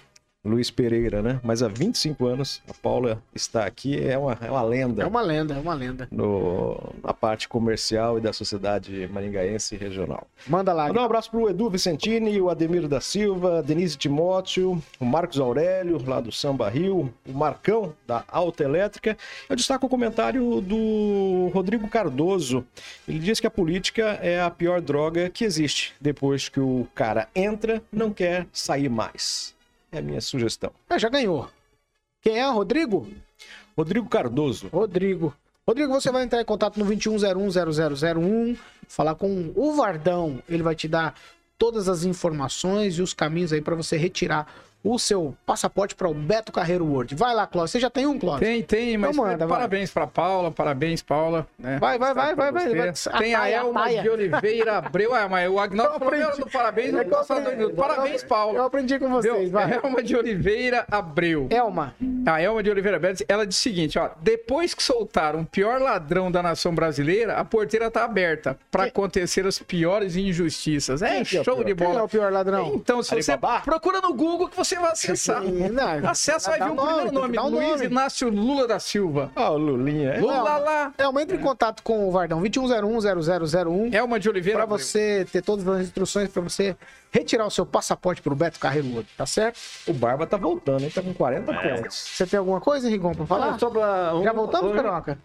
Luiz Pereira, né? Mas há 25 anos a Paula está aqui, é uma, é uma lenda. É uma lenda, é uma lenda. No, na parte comercial e da sociedade maringaense regional. Manda lá. Mandar um abraço pro Edu Vicentini, o Ademiro da Silva, Denise Timóteo, o Marcos Aurélio, lá do Samba Rio, o Marcão, da Alta Elétrica. Eu destaco o comentário do Rodrigo Cardoso. Ele diz que a política é a pior droga que existe. Depois que o cara entra, não quer sair mais. É a minha sugestão. Ah, já ganhou. Quem é? Rodrigo? Rodrigo Cardoso. Rodrigo. Rodrigo, você vai entrar em contato no 21010001, falar com o Vardão. Ele vai te dar todas as informações e os caminhos aí para você retirar o seu passaporte para o Beto Carreiro World. Vai lá, Clóvis. Você já tem um, Clóvis? Tem, tem, mas Então manda, parabéns pra Paula, parabéns, Paula. né? Vai, vai, vai, vai, vai, vai. Tem a Ataia, Elma ataia. de Oliveira Abreu. Ah, mas o Agnaldo falou do parabéns, É eu aprendi. Parabéns, Paula. Eu aprendi com vocês, vai. Elma de Oliveira Abreu. Elma. A Elma de Oliveira Abreu, ela disse o seguinte, ó. Depois que soltaram o pior ladrão da nação brasileira, a porteira tá aberta para acontecer as piores injustiças. É Quem é show de Quem bola. é o pior ladrão? Então, se você procura no Google que você vai acessar. Não, Acessa, vai ver o nome, primeiro nome, um Luiz nome. Inácio Lula da Silva. Ah, o Lulinha. É? Lula lá. Elma, entre em contato com o Vardão. 21010001. Elma de Oliveira Para Abreu. você ter todas as instruções para você retirar o seu passaporte pro Beto Carreiro tá certo? O Barba tá voltando, hein? Tá com 40 pontos. Você tem alguma coisa, Rigon, pra falar? Não, só pra Já voltamos, Caroca?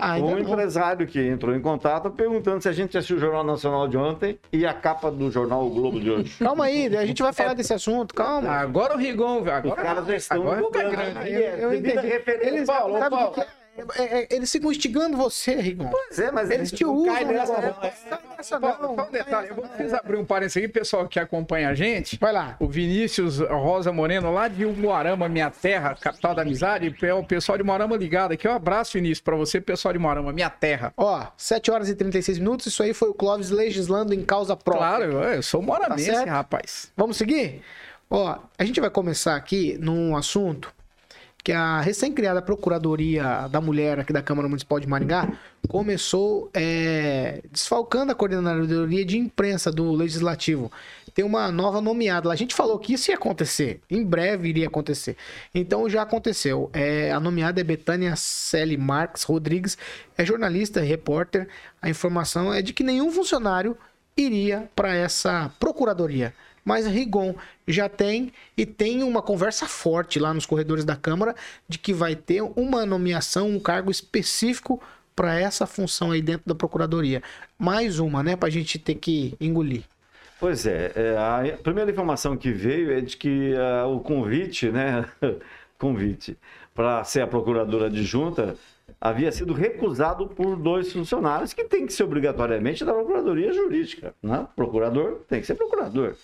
Ah, um empresário que entrou em contato perguntando se a gente assistiu o Jornal Nacional de ontem e a capa do jornal O Globo de hoje. *laughs* Calma aí, a gente vai falar desse assunto, calma. Agora o Rigon, Os agora, caras já estão agora fica programa. grande. Eu, é Paulo. que que é? É, é, eles ficam instigando você, Rigon. Pois é, mas eles, te usam. Cai nessa, né? não. não. É, não, não, não um detalhe, eu vou abrir um parênteses aqui, pessoal que acompanha a gente. Vai lá. O Vinícius Rosa Moreno, lá de Moarama, minha terra, capital da amizade. É o pessoal de Moarama ligado aqui. Um abraço, Vinícius, pra você, pessoal de Moarama, minha terra. Ó, 7 horas e 36 minutos. Isso aí foi o Clóvis legislando em causa própria. Claro, eu sou moramense, tá rapaz. Vamos seguir? Ó, a gente vai começar aqui num assunto que a recém-criada Procuradoria da Mulher aqui da Câmara Municipal de Maringá começou é, desfalcando a coordenadoria de imprensa do Legislativo. Tem uma nova nomeada lá. A gente falou que isso ia acontecer, em breve iria acontecer. Então já aconteceu. É, a nomeada é Betânia Celi Marques Rodrigues, é jornalista, repórter. A informação é de que nenhum funcionário iria para essa procuradoria. Mas Rigon já tem e tem uma conversa forte lá nos corredores da Câmara de que vai ter uma nomeação, um cargo específico para essa função aí dentro da procuradoria. Mais uma, né, para a gente ter que engolir. Pois é, é, a primeira informação que veio é de que ah, o convite, né, *laughs* convite para ser a procuradora adjunta havia sido recusado por dois funcionários que tem que ser obrigatoriamente da procuradoria jurídica, né? Procurador tem que ser procurador.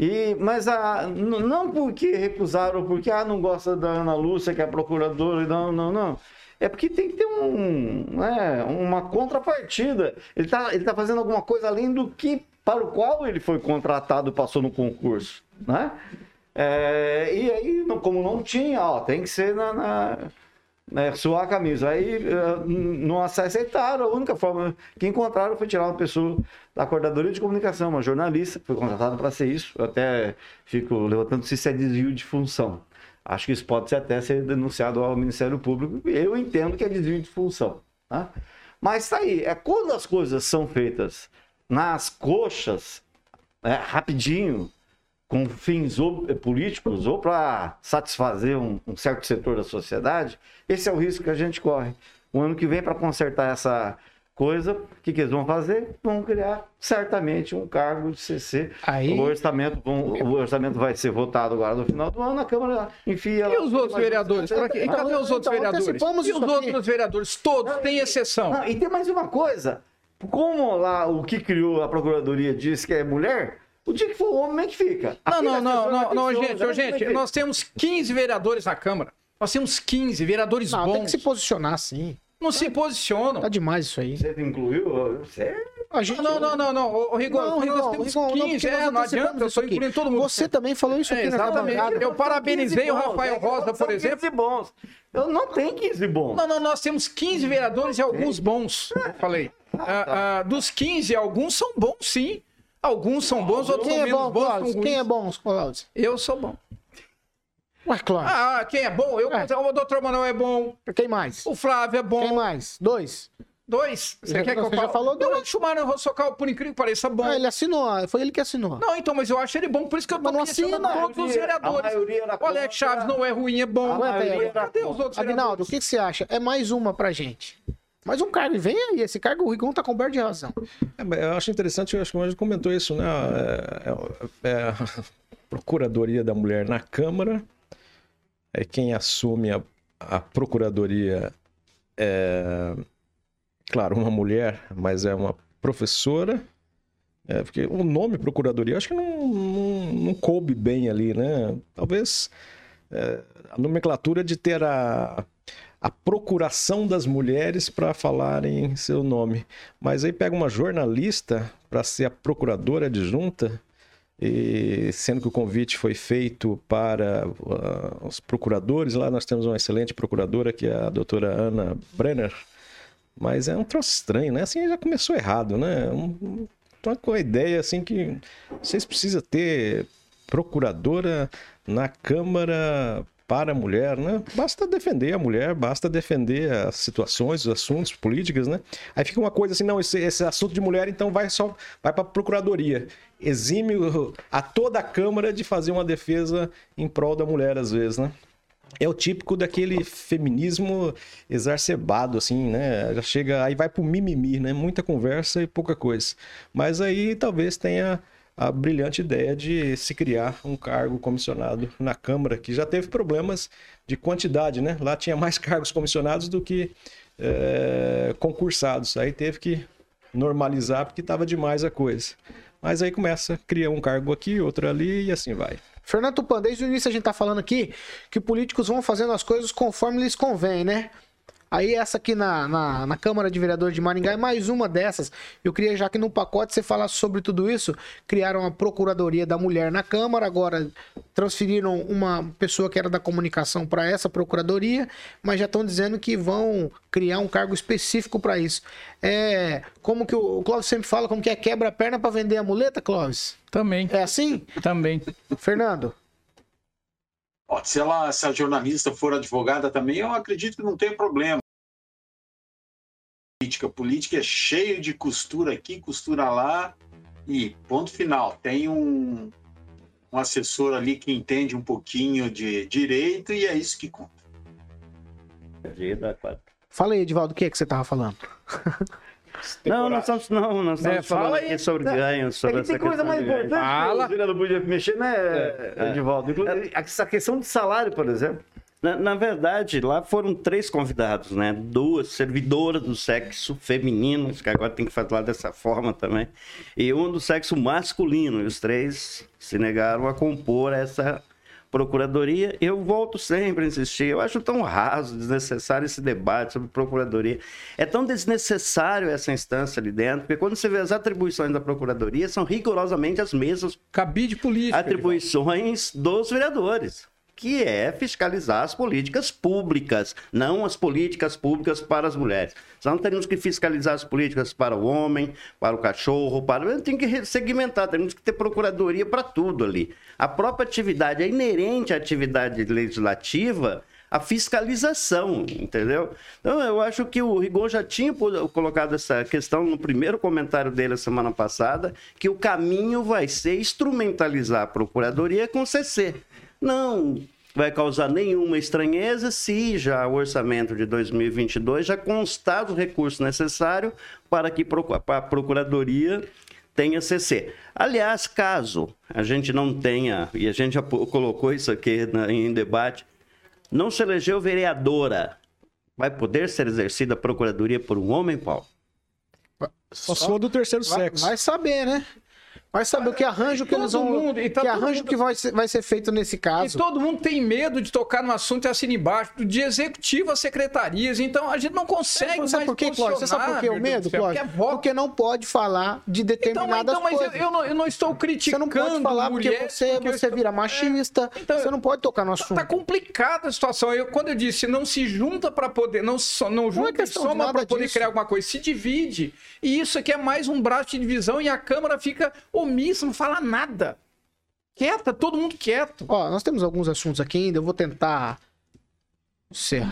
E, mas a, n- não porque recusaram, porque ah, não gosta da Ana Lúcia, que é procuradora, não, não, não. É porque tem que ter um, né, uma contrapartida. Ele está ele tá fazendo alguma coisa além do que para o qual ele foi contratado, passou no concurso, né? É, e aí, como não tinha, ó, tem que ser na, na né, suar a camisa. Aí eh, não aceitaram, a única forma que encontraram foi tirar uma pessoa da coordenadoria de comunicação, uma jornalista, foi contratada para ser isso. Eu até fico levantando se isso é desvio de função. Acho que isso pode ser até ser denunciado ao Ministério Público. Eu entendo que é desvio de função. Tá? Mas tá aí, é quando as coisas são feitas nas coxas, né, rapidinho, com fins ou- eh, políticos ou para satisfazer um, um certo setor da sociedade, esse é o risco que a gente corre. O ano que vem, para consertar essa coisa, o que, que eles vão fazer? Vão criar certamente um cargo de CC. Aí- O, orçamento, vão- o orçamento vai ser votado agora no final do ano, a Câmara enfia. E os outros vereadores? Pra quê? Então, Cadê os outros então, vereadores? E os aqui. outros vereadores? Todos, tem exceção. Não, e tem mais uma coisa. Como lá o que criou a Procuradoria diz que é mulher, o dia que for homem, como é que fica? Não, não, não, não, não, gente, é gente, fica? nós temos 15 vereadores na Câmara. Nós temos 15 vereadores Não, tem que bons. se posicionar sim. Não se posicionam. Tá demais isso aí. Você incluiu? Você... A gente... Não, não, não, não. Ô, Rigon, Não, nós Rigon, temos Rigon, não, 15. porque é, nós não adianta, eu aqui. incluindo todo mundo. Você também falou isso aqui É, na exatamente. bancada. Eu parabenizei o 15 Rafael bons, Rosa, por 15 exemplo. bons. Eu não tenho 15 bons. Não, não, nós temos 15 vereadores e alguns bons. Eu falei. Ah, ah, dos 15, alguns são bons, sim. Alguns são bons, outros Quem são é menos bom, bons. Cláudio? Quem é bom, Cláudio? Eu sou bom. Ué, Cláudio. Ah, quem é bom? Eu, É. O doutor Manuel é bom. Quem mais? O Flávio é bom. Quem mais? Dois. Dois. Você Já- quer que eu você já fale? falou Eu dois. acho o Mário Rossocal, por incrível que pareça, bom. Ah, ele assinou, foi ele que assinou. Não, então, mas eu acho ele bom, por isso que eu tô não assina. todos os vereadores. O Alex contra. Chaves não é ruim, é bom. A maioria era Cadê os outros Aguinaldo, o que, que você acha? É mais uma pra gente. Mais um cargo. Vem aí, esse cargo, o Rigon tá coberto de razão. É, mas eu acho interessante, eu acho que a gente comentou isso, né? É, é- é a Procuradoria da Mulher na Câmara. é quem assume a, a procuradoria é, claro, uma mulher, mas é uma professora. É, porque o nome procuradoria, acho que não, não, não coube bem ali, né? Talvez é, a nomenclatura de ter a, a procuração das mulheres para falarem seu nome. Mas aí pega uma jornalista para ser a procuradora adjunta, e sendo que o convite foi feito para uh, os procuradores, lá nós temos uma excelente procuradora que é a doutora Ana Brenner, mas é um troço estranho, né? Assim já começou errado, né? Um, com a ideia assim que vocês precisam ter procuradora na Câmara para a mulher, né? Basta defender a mulher, basta defender as situações, os assuntos, políticas, né? Aí fica uma coisa assim, não, esse, esse assunto de mulher então vai só vai para a procuradoria. Exime a toda a Câmara de fazer uma defesa em prol da mulher às vezes, né? É o típico daquele feminismo exacerbado, assim, né? Já chega, aí vai pro mimimi, né? Muita conversa e pouca coisa. Mas aí talvez tenha a brilhante ideia de se criar um cargo comissionado na Câmara, que já teve problemas de quantidade, né? Lá tinha mais *laughs* cargos comissionados do que é, concursados. Aí teve que normalizar porque estava demais a coisa. Mas aí começa a criar um cargo aqui, outro ali e assim vai. Fernando Tupan, desde o início a gente tá falando aqui que políticos vão fazendo as coisas conforme lhes convém, né? Aí essa aqui na, na, na, Câmara de Vereadores de Maringá é mais uma dessas. Eu queria já que no pacote você falasse sobre tudo isso. Criaram a Procuradoria da Mulher na Câmara, agora transferiram uma pessoa que era da comunicação para essa Procuradoria, mas já estão dizendo que vão criar um cargo específico para isso. É, como que o, o Clóvis sempre fala, como que é quebra-perna para vender a muleta, Clóvis? Também. É assim? Também. Fernando? se ela, se a jornalista for advogada também, eu acredito que não tem problema. Política, política é cheio de costura aqui, costura lá e ponto final. Tem um, um assessor ali que entende um pouquinho de direito e é isso que conta. Fala aí, Edivaldo, o que é que você estava falando? *laughs* Não, nós estamos, não, nós estamos É, falando aí. sobre ganhos, sobre É que essa tem coisa questão mais importante Fala. que o não podia mexer, né, É. Edivaldo? Inclusive, essa questão de salário, por exemplo. Na, na verdade, lá foram três convidados, né? Duas servidoras do sexo feminino, que agora tem que falar dessa forma também, e um do sexo masculino. E os três se negaram a compor essa procuradoria. Eu volto sempre a insistir. Eu acho tão raso, desnecessário esse debate sobre procuradoria. É tão desnecessário essa instância ali dentro, porque quando você vê as atribuições da procuradoria, são rigorosamente as mesmas Cabide político. atribuições dos vereadores, que é fiscalizar as políticas públicas, não as políticas públicas para as mulheres. Nós não temos que fiscalizar as políticas para o homem, para o cachorro, para. Tem que segmentar, temos que ter procuradoria para tudo ali. A própria atividade é inerente à atividade legislativa. A fiscalização, entendeu? Então, eu acho que o Rigon já tinha colocado essa questão no primeiro comentário dele a semana passada, que o caminho vai ser instrumentalizar a Procuradoria com CC. Não vai causar nenhuma estranheza se já o orçamento de 2022 já constar o recurso necessário para que a Procuradoria tenha CC. Aliás, caso a gente não tenha, e a gente já colocou isso aqui em debate, não se elegeu vereadora, vai poder ser exercida a Procuradoria por um homem, Paulo? Só sou do terceiro Vai, sexo. vai saber, né? Vai saber o que arranjo que eles vão. mundo- e tá que arranjo mundo- que vai ser, vai ser feito nesse E caso. todo mundo tem medo de tocar no assunto e assina embaixo, de executivo a secretarias. Então a gente não consegue Sabe mais por quê? Você sabe por que o medo, Cláudio? Porque é. Porque não pode falar de Então, determinadas então, mas eu, eu não, eu não estou Você criticando não pode falar porque você, porque você estou- vira machista. Então, você não pode tocar no assunto. Tá complicada a situação. Eu, quando eu disse não se junta para poder, não, so- não junta e questão de soma para poder disso. criar alguma coisa, se divide. E isso aqui é mais um braço de divisão e a Câmara fica omissa, não fala nada. Quieta, todo mundo quieto. Ó, nós temos alguns assuntos aqui ainda. Eu vou tentar ser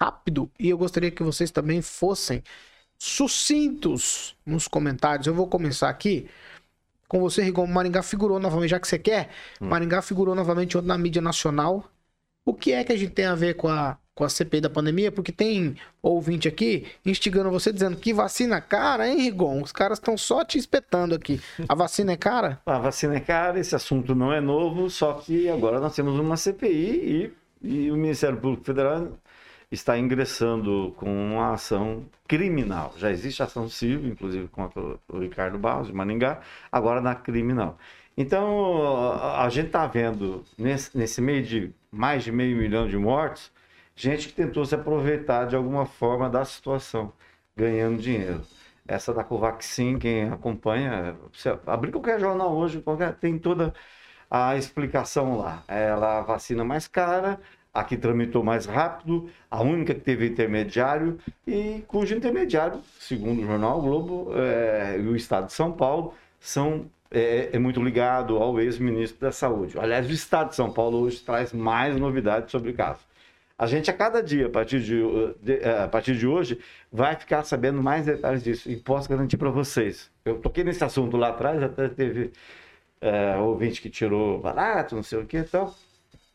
rápido e eu gostaria que vocês também fossem sucintos nos comentários. Eu vou começar aqui com você, Rigon. Maringá figurou novamente, já que você quer, Maringá figurou novamente ontem na mídia nacional. O que é que a gente tem a ver com a, com a CPI da pandemia? Porque tem ouvinte aqui instigando você dizendo que vacina cara, hein, Rigon? Os caras estão só te espetando aqui. A vacina é cara? A vacina é cara, esse assunto não é novo, só que agora nós temos uma CPI e E o Ministério Público Federal está ingressando com uma ação criminal. Já existe ação civil, inclusive contra o Ricardo Barros, de Maningá, agora na criminal. Então, a gente está vendo, nesse, nesse meio de mais de meio milhão de mortos, gente que tentou se aproveitar de alguma forma da situação, ganhando dinheiro. Essa da Covaxin, quem acompanha, você qualquer jornal hoje, qualquer, tem toda a explicação lá. Ela a vacina mais cara, a que tramitou mais rápido, a única que teve intermediário e cujo intermediário, segundo o jornal Globo é, e o Estado de São Paulo, são é, é muito ligado ao ex-ministro da Saúde. Aliás, o Estado de São Paulo hoje traz mais novidades sobre o caso. A gente, a cada dia, a partir de, de, é, a partir de hoje, vai ficar sabendo mais detalhes disso. E posso garantir para vocês. Eu toquei nesse assunto lá atrás, até teve é, ouvinte que tirou barato, não sei o que e tal.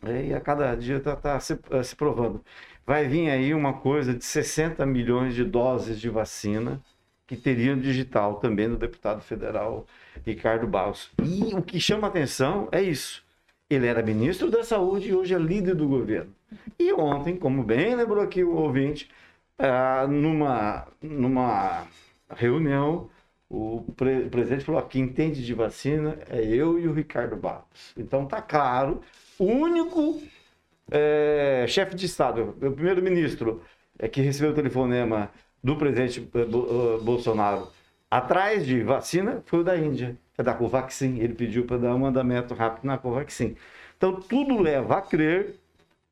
E a cada dia está tá se, é, se provando. Vai vir aí uma coisa de 60 milhões de doses de vacina que teriam digital também do deputado federal Ricardo Barros. E o que chama atenção é isso. Ele era ministro da Saúde e hoje é líder do governo. E ontem, como bem lembrou aqui o ouvinte, ah, numa, numa reunião, o, pre presidente falou: quem entende de vacina é eu e o Ricardo Barros. Então tá claro, o único é, chefe de Estado, o primeiro-ministro, é que recebeu o telefonema do presidente eh, eh, Bolsonaro atrás de vacina foi o da Índia, é da Covaxin. Ele pediu para dar um andamento rápido na Covaxin. Então, tudo leva a crer,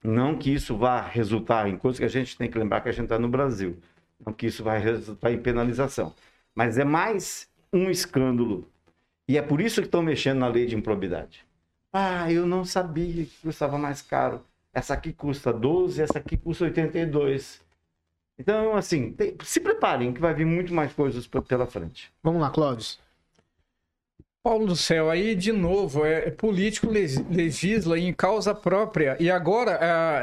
não que isso vá resultar em coisas que a gente tem que lembrar que a gente está no Brasil, não que isso vai resultar em penalização, mas é mais um escândalo. E é por isso que estão mexendo na lei de improbidade. Ah, eu não sabia que custava mais caro. Essa aqui custa 12, essa aqui custa 82. Então, assim, se preparem que vai vir muito mais coisas pela frente. Vamos lá, Clóvis. Paulo do céu, aí de novo, é, é político legisla em causa própria e agora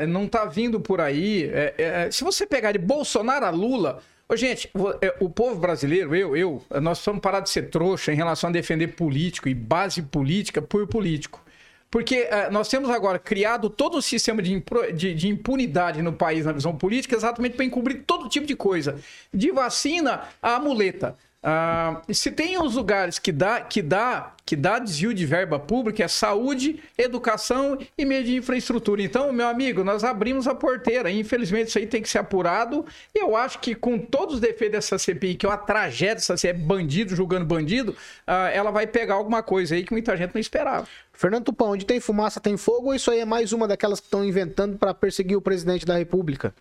é, não tá vindo por aí. É, é, se você pegar de Bolsonaro a Lula, Ô, gente, o, é, o, povo brasileiro, eu, eu, nós vamos parar de ser trouxa em relação a defender político e base política por político. Porque uh, nós temos agora criado todo um sistema de, de, de impunidade no país, na visão política, exatamente para encobrir todo tipo de coisa. De vacina a muleta. Uh, se tem os lugares que dá, que dá, que dá desvio de verba pública, é saúde, educação e meio de infraestrutura. Então, meu amigo, nós abrimos a porteira. Infelizmente, isso aí tem que ser apurado. E eu acho que com todos os defeitos dessa CPI, que é uma tragédia, essa CPI, é bandido julgando bandido, uh, ela vai pegar alguma coisa aí que muita gente não esperava. Fernando Tupão, onde tem fumaça tem fogo ou isso aí é mais uma daquelas que estão inventando para perseguir o presidente da República?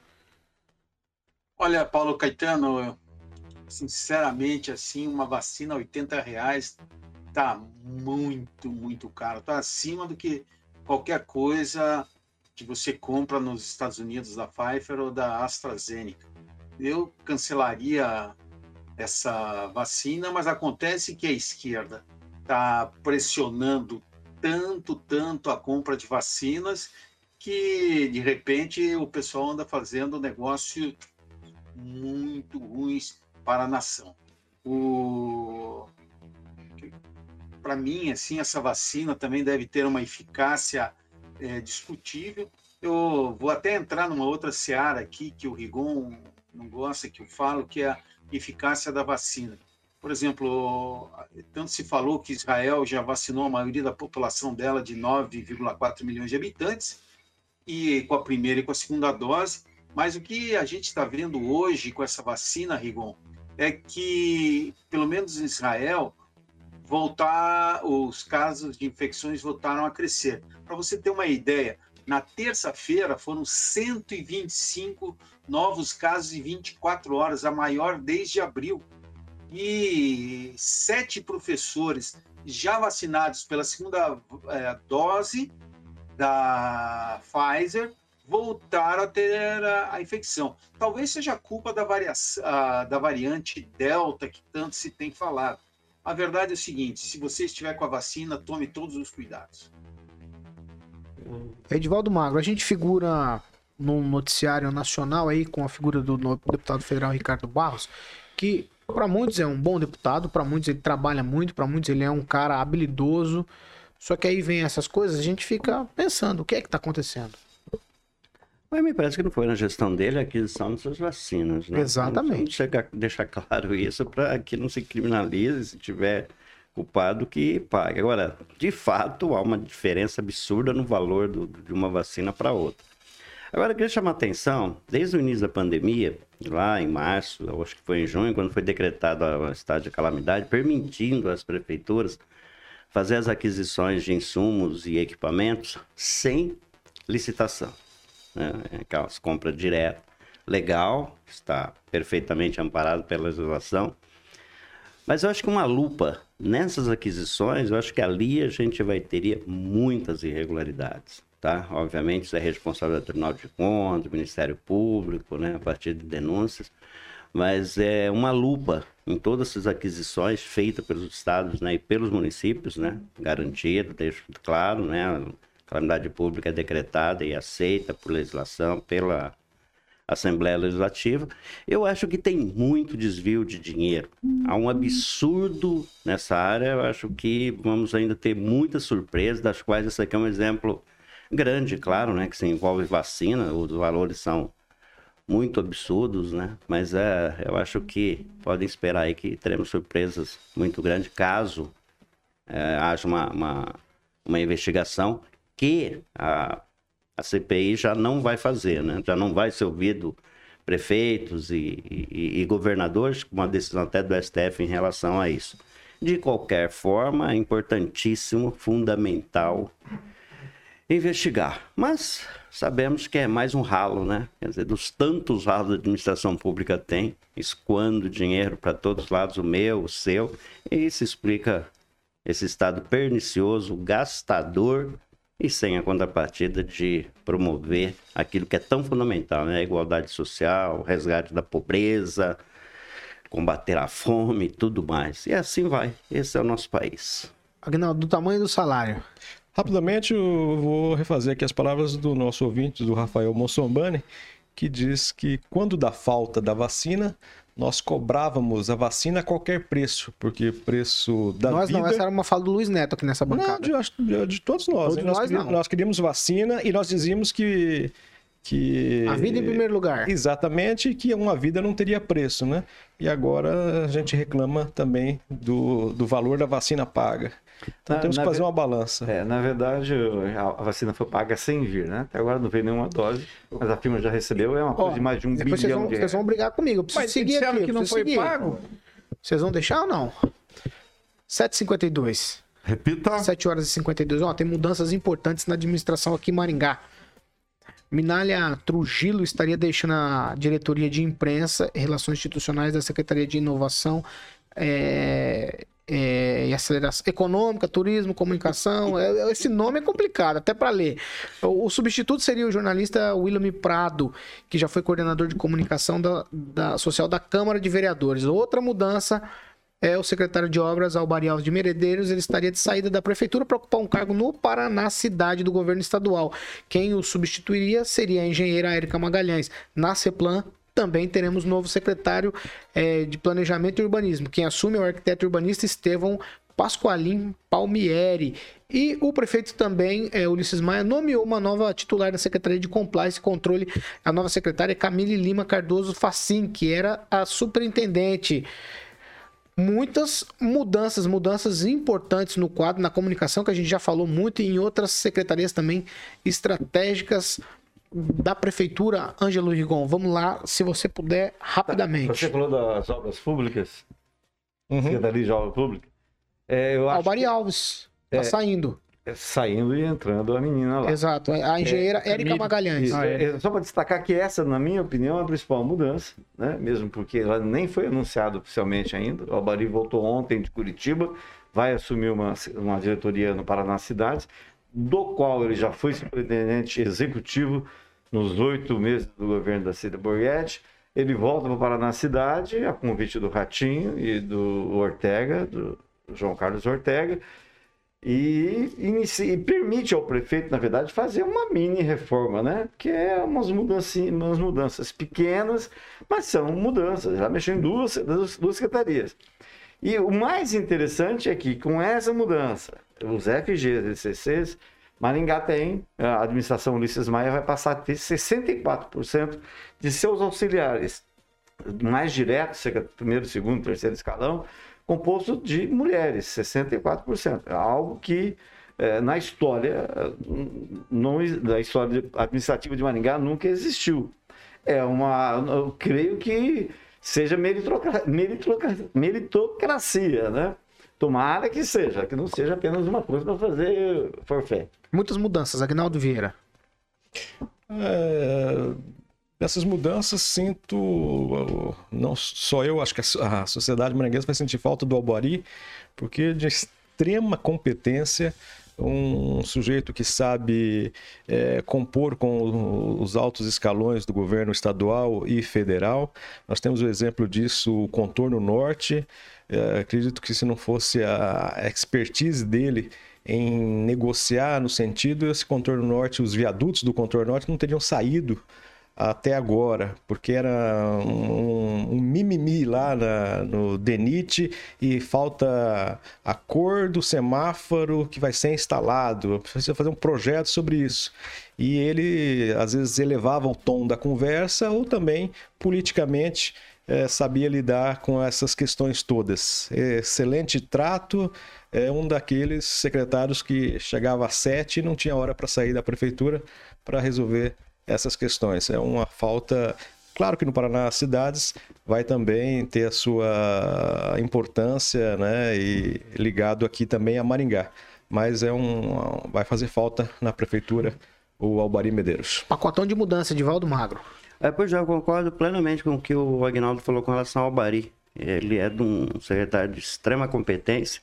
Olha, Paulo Caetano, sinceramente, assim, uma vacina 80 reais tá muito, muito caro. Tá acima do que qualquer coisa que você compra nos Estados Unidos da Pfizer ou da AstraZeneca. Eu cancelaria essa vacina, mas acontece que a esquerda está pressionando tanto, tanto a compra de vacinas que de repente o pessoal anda fazendo negócio muito ruins para a nação. O... Para mim, assim, essa vacina também deve ter uma eficácia é, discutível. Eu vou até entrar numa outra seara aqui que o Rigon não gosta que eu falo, que é a eficácia da vacina. Por exemplo, tanto se falou que Israel já vacinou a maioria da população dela de 9,4 milhões de habitantes, e com a primeira e com a segunda dose, mas o que a gente está vendo hoje com essa vacina, Rigon, é que, pelo menos em Israel, voltar os casos de infecções voltaram a crescer. Para você ter uma ideia, na terça-feira foram 125 novos casos em 24 horas, a maior desde abril. E sete professores já vacinados pela segunda é, dose da Pfizer voltaram a ter a, a infecção. Talvez seja culpa da, variação, da variante Delta que tanto se tem falado. A verdade é o seguinte: se você estiver com a vacina, tome todos os cuidados. Edivaldo Magro, a gente figura num noticiário nacional aí com a figura do deputado federal Ricardo Barros, que para muitos é um bom deputado, para muitos ele trabalha muito, para muitos ele é um cara habilidoso. Só que aí vem essas coisas, a gente fica pensando, o que é que está acontecendo? Mas me parece que não foi na gestão dele a aquisição dessas vacinas, né? Exatamente. Vamos deixar claro isso para que não se criminalize se tiver culpado que pague. Agora, de fato, há uma diferença absurda no valor do, de uma vacina para outra. Agora, eu queria chamar a atenção, desde o início da pandemia, lá em março, acho que foi em junho, quando foi decretado o estado de calamidade, permitindo às prefeituras fazer as aquisições de insumos e equipamentos sem licitação né? aquelas compras diretas, legal, está perfeitamente amparado pela legislação. Mas eu acho que uma lupa nessas aquisições, eu acho que ali a gente vai teria muitas irregularidades, tá? Obviamente isso é responsabilidade do Tribunal de Contas, do Ministério Público, né, a partir de denúncias, mas é uma lupa em todas essas aquisições feitas pelos estados, né, e pelos municípios, né, garantido, deixo claro, né, calamidade pública é decretada e aceita por legislação, pela Assembleia Legislativa, eu acho que tem muito desvio de dinheiro. Há um absurdo nessa área, eu acho que vamos ainda ter muitas surpresas, das quais esse aqui é um exemplo grande, claro, né, que se envolve vacina, os valores são muito absurdos, né? Mas é, eu acho que podem esperar aí que teremos surpresas muito grandes caso é, haja uma, uma, uma investigação que a, a CPI já não vai fazer, né? já não vai ser ouvido prefeitos e, e, e governadores, com uma decisão até do STF em relação a isso. De qualquer forma, é importantíssimo, fundamental investigar. Mas sabemos que é mais um ralo, né? Quer dizer, dos tantos ralos a administração pública tem, escoando dinheiro para todos os lados, o meu, o seu, e isso explica esse estado pernicioso, gastador e sem a contrapartida de promover aquilo que é tão fundamental, né? A igualdade social, o resgate da pobreza, combater a fome e tudo mais. E assim vai. Esse é o nosso país. Agnaldo, do tamanho do salário. Rapidamente, eu vou refazer aqui as palavras do nosso ouvinte, do Rafael Mossombani, que diz que quando dá falta da vacina, nós cobrávamos a vacina a qualquer preço, porque preço da nós vida... não, essa era uma fala do Luiz Neto aqui nessa bancada. Não, de, de, de todos nós. Todos nós, nós queríamos, nós queríamos vacina e nós dizíamos que... que... A vida em primeiro lugar. Exatamente, que uma vida não teria preço, né? E agora a gente reclama também do, do valor da vacina paga. Então Na- temos que fazer ve- uma balança. É, na verdade, a vacina foi paga sem vir, né? Até agora não veio nenhuma dose, mas a firma já recebeu, é uma coisa Ó, de mais de um depois vocês bilhão vão, de vocês reais. vão brigar comigo. Eu preciso Mas seguir aqui. que não foi seguir. pago. Vocês vão deixar ou não? 7h52. Repita. 7 horas e 52. Ó, tem mudanças importantes na administração aqui em Maringá. Minalha Trujillo estaria deixando a diretoria de imprensa e relações institucionais da Secretaria de Inovação é, é, e Aceleração Econômica, Turismo, Comunicação. É, esse nome é complicado, até para ler. O, o substituto seria o jornalista William Prado, que já foi coordenador de comunicação da, da social da Câmara de Vereadores. Outra mudança é o secretário de obras Albari Alves de Meredeiros, ele estaria de saída da prefeitura para ocupar um cargo no Paraná, cidade do governo estadual. Quem o substituiria seria a engenheira Érica Magalhães. Na CEPLAN também teremos novo secretário eh, de planejamento e urbanismo. Quem assume é o arquiteto urbanista Estevão Pasqualim Palmieri. E o prefeito também, eh, Ulisses Maia, nomeou uma nova titular da Secretaria de Compliance e Controle. A nova secretária é Camille Lima Cardoso Facim, que era a superintendente muitas mudanças, mudanças importantes no quadro, na comunicação, que a gente já falou muito, e em outras secretarias também estratégicas da prefeitura. Ângelo Rigon, vamos lá, se você puder, rapidamente. Você falou das obras públicas, Uhum. Secretaria de Obras Públicas. É, Albari que- Alves, tá É. saindo. é, saindo e entrando a menina lá. Exato, a engenheira É, Érica Magalhães. Isso, é, Só para destacar que essa, na minha opinião, é a principal mudança, né? mesmo porque ela nem foi anunciada oficialmente ainda. O Albari voltou ontem de Curitiba, vai assumir uma, uma diretoria no Paraná Cidades, do qual ele já foi superintendente executivo nos oito meses do governo da Cida Borghetti. Ele volta para Paraná Cidade, a convite do Ratinho e do Ortega, do João Carlos Ortega, e, inicia- e permite ao prefeito, na verdade, fazer uma mini reforma, né? Que é umas mudanças, umas mudanças pequenas, mas são mudanças. Já mexeu em duas, duas secretarias. E o mais interessante é que, com essa mudança, os FGs e CCs Maringá tem, a administração Ulisses Maia vai passar a ter 64% de seus auxiliares mais diretos, primeiro, segundo, terceiro escalão, composto de mulheres, 64%. É algo que é, na história, não, na história administrativa de Maringá nunca existiu. É uma, eu creio que seja meritocracia, meritocracia né? Tomara que seja, que não seja apenas uma coisa para fazer forfé. Muitas mudanças, Agnaldo Vieira. É, essas mudanças sinto, não só eu, acho que a sociedade maranguesa vai sentir falta do Albari, porque de extrema competência, um sujeito que sabe é, compor com os altos escalões do governo estadual e federal. Nós temos o exemplo disso, o Contorno Norte. Acredito que se não fosse a expertise dele em negociar no sentido, esse Contorno Norte, os viadutos do Contorno Norte não teriam saído até agora, porque era um, um mimimi lá na, no DENIT e falta a cor do semáforo que vai ser instalado. Precisa fazer um projeto sobre isso. E ele, às vezes, elevava o tom da conversa ou também, politicamente, é, sabia lidar com essas questões todas. Excelente trato, é um daqueles secretários que chegava às sete e não tinha hora para sair da prefeitura para resolver essas questões. É uma falta. Claro que no Paraná as cidades vai também ter a sua importância, né? E ligado aqui também a Maringá. Mas é um. vai fazer falta na prefeitura o Albari Medeiros. Pacotão de mudança de Valdo Magro. É, pois já eu concordo plenamente com o que o Agnaldo falou com relação ao Albari. Ele é de um secretário de extrema competência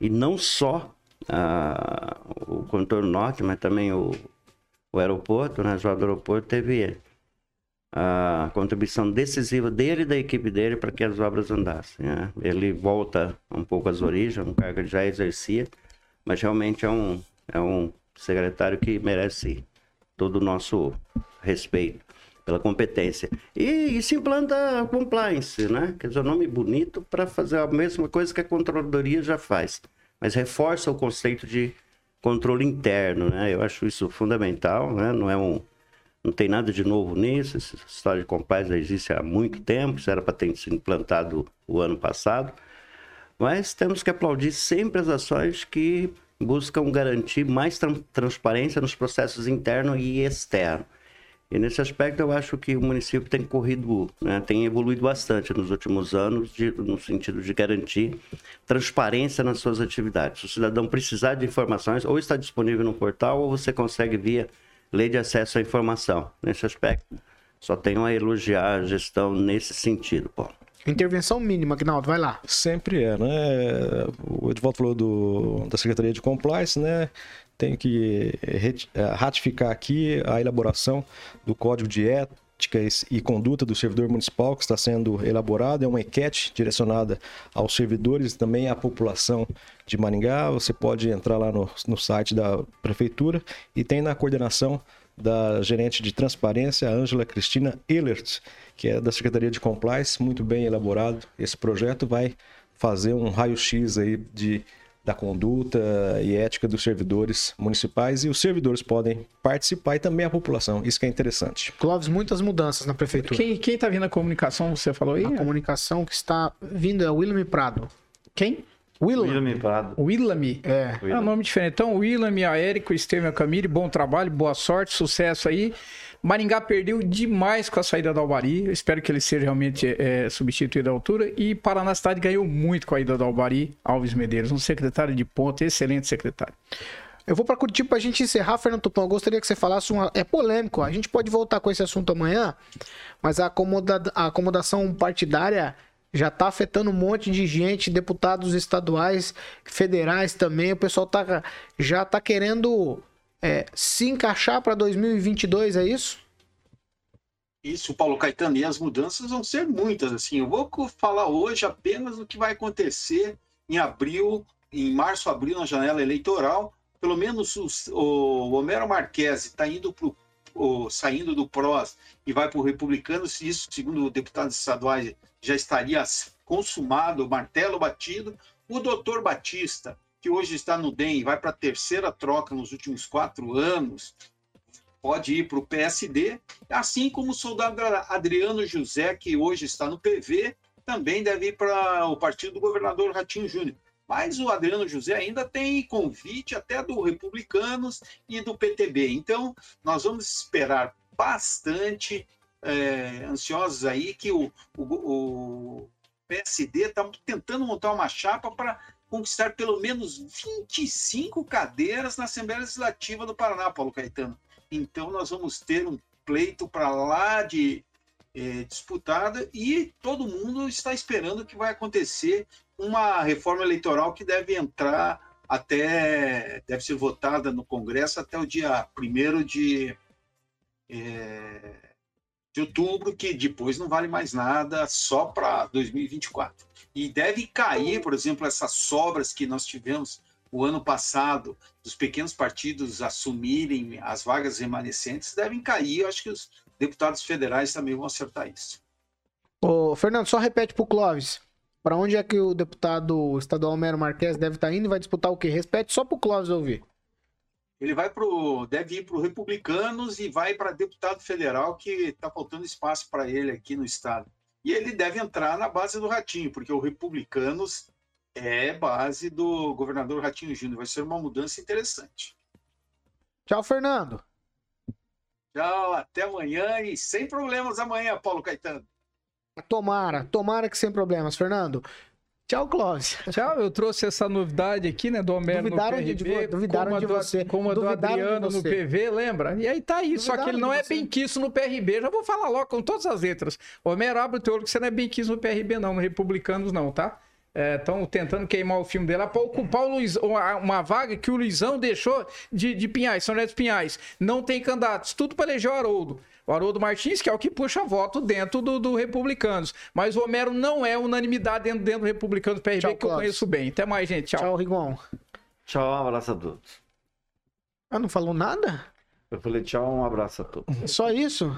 e não só ah, o contorno norte, mas também o o aeroporto, né, o aeroporto teve a contribuição decisiva dele e da equipe dele para que as obras andassem. Né? Ele volta um pouco às origens, um cargo que já exercia, mas realmente é um, é um secretário que merece todo o nosso respeito pela competência. E, e se implanta a compliance, né? Quer dizer, um nome bonito para fazer a mesma coisa que a controladoria já faz, mas reforça o conceito de controle interno, né? Eu acho isso fundamental, né? Não é um não tem nada de novo nisso. Essa história de compliance já existe há muito tempo, isso era para ter sido implantado o ano passado. Mas temos que aplaudir sempre as ações que buscam garantir mais tra transparência nos processos interno e externo. E nesse aspecto eu acho que o município tem corrido, né, tem evoluído bastante nos últimos anos, de, no sentido de garantir transparência nas suas atividades. Se o cidadão precisar de informações, ou está disponível no portal, ou você consegue via lei de acesso à informação. Nesse aspecto, só tenho a elogiar a gestão nesse sentido, Paulo. Intervenção mínima, Agnaldo, vai lá. Sempre é, né? O Edvaldo falou do, da Secretaria de Compliance, né? Tenho que eh, ratificar aqui a elaboração do Código de Ética e Conduta do Servidor Municipal, que está sendo elaborado. É uma enquete direcionada aos servidores e também à população de Maringá. Você pode entrar lá no, no site da Prefeitura e tem na coordenação da gerente de transparência, Ângela Cristina Ehlert, que é da Secretaria de Compliance, muito bem elaborado. Esse projeto vai fazer um raio-x aí de da conduta e ética dos servidores municipais e os servidores podem participar e também a população. Isso que é interessante. Clóvis, muitas mudanças na prefeitura. Quem está vindo a comunicação, você falou aí? A comunicação que está vindo é o William Prado. Quem? Willam. Willam Prado. Willam. É. É um nome diferente. Então, Willam, a Érico, Estevam Camille, bom trabalho, boa sorte, sucesso aí. Maringá perdeu demais com a saída do Albari. Eu espero que ele seja realmente é, substituído à altura. E Paraná Cidade ganhou muito com a ida do Albari, Alves Medeiros, um secretário de ponta, excelente secretário. Eu vou para Curitiba para a gente encerrar, Fernando Tupão. Eu gostaria que você falasse um. É polêmico, a gente pode voltar com esse assunto amanhã, mas a, acomoda... a acomodação partidária já está afetando um monte de gente, deputados estaduais, federais também. O pessoal tá, já está querendo é, se encaixar para 2022, é isso? Isso, Paulo Caetano, e as mudanças vão ser muitas. Assim, eu vou falar hoje apenas do que vai acontecer em abril, em março, abril, na janela eleitoral. Pelo menos os, o Homero Marquesi está indo pro, o, saindo do PROS e vai para o Republicano, se isso, segundo deputados estaduais, já estaria consumado, o martelo batido. O doutor Batista, que hoje está no DEM e vai para a terceira troca nos últimos quatro anos, pode ir para o PSD, assim como o soldado Adriano José, que hoje está no PV, também deve ir para o partido do governador Ratinho Júnior. Mas o Adriano José ainda tem convite até do Republicanos e do PTB. Então, nós vamos esperar bastante é, ansiosos aí que o, o, o PSD está tentando montar uma chapa para conquistar pelo menos 25 cadeiras na Assembleia Legislativa do Paraná, Paulo Caetano. Então, nós vamos ter um pleito para lá de é, disputada e todo mundo está esperando que vai acontecer uma reforma eleitoral que deve entrar até, deve ser votada no Congresso até o dia 1 de, é, de outubro, que depois não vale mais nada, só para 2024. E deve cair, por exemplo, essas sobras que nós tivemos o ano passado, dos pequenos partidos assumirem as vagas remanescentes, devem cair. Eu acho que os deputados federais também vão acertar isso. Ô, Fernando, só repete para o Clóvis. Para onde é que o deputado estadual Mero Marques deve estar tá indo e vai disputar o quê? Repete só para o Clóvis ouvir. Ele vai pro, deve ir para o Republicanos e vai para deputado federal, que está faltando espaço para ele aqui no estado. E ele deve entrar na base do Ratinho, porque o Republicanos é base do governador Ratinho Júnior. Vai ser uma mudança interessante. Tchau, Fernando. Tchau, até amanhã e sem problemas amanhã, Paulo Caetano. Tomara, tomara que sem problemas, Fernando. Tchau, Clóvis. *laughs* Tchau, eu trouxe essa novidade aqui, né, do Homero duvidaram no PRB. De, duvidaram como de do, você. Como a do duvidaram Adriano no. PV, lembra? E aí tá aí, só que ele não é bem quisto no PRB. Já vou falar logo com todas as letras. Homero, abre o teu olho que você não é bem quisto no PRB não, no Republicanos não, tá? Estão tentando queimar o filme dele para ocupar o Luiz, uma, uma vaga que o Luizão deixou de, de Pinhais, São Neto Pinhais. Não tem candidatos, tudo para eleger o Haroldo. O Haroldo Martins, que é o que puxa voto dentro do, do Republicanos. Mas o Homero não é unanimidade dentro, dentro do Republicanos PRB, Tchau, que eu conheço bem. Até mais, gente. Tchau. Tchau, Rigon. Tchau, um abraço a todos. Ah, não falou nada? Eu falei tchau, um abraço a todos. Só isso?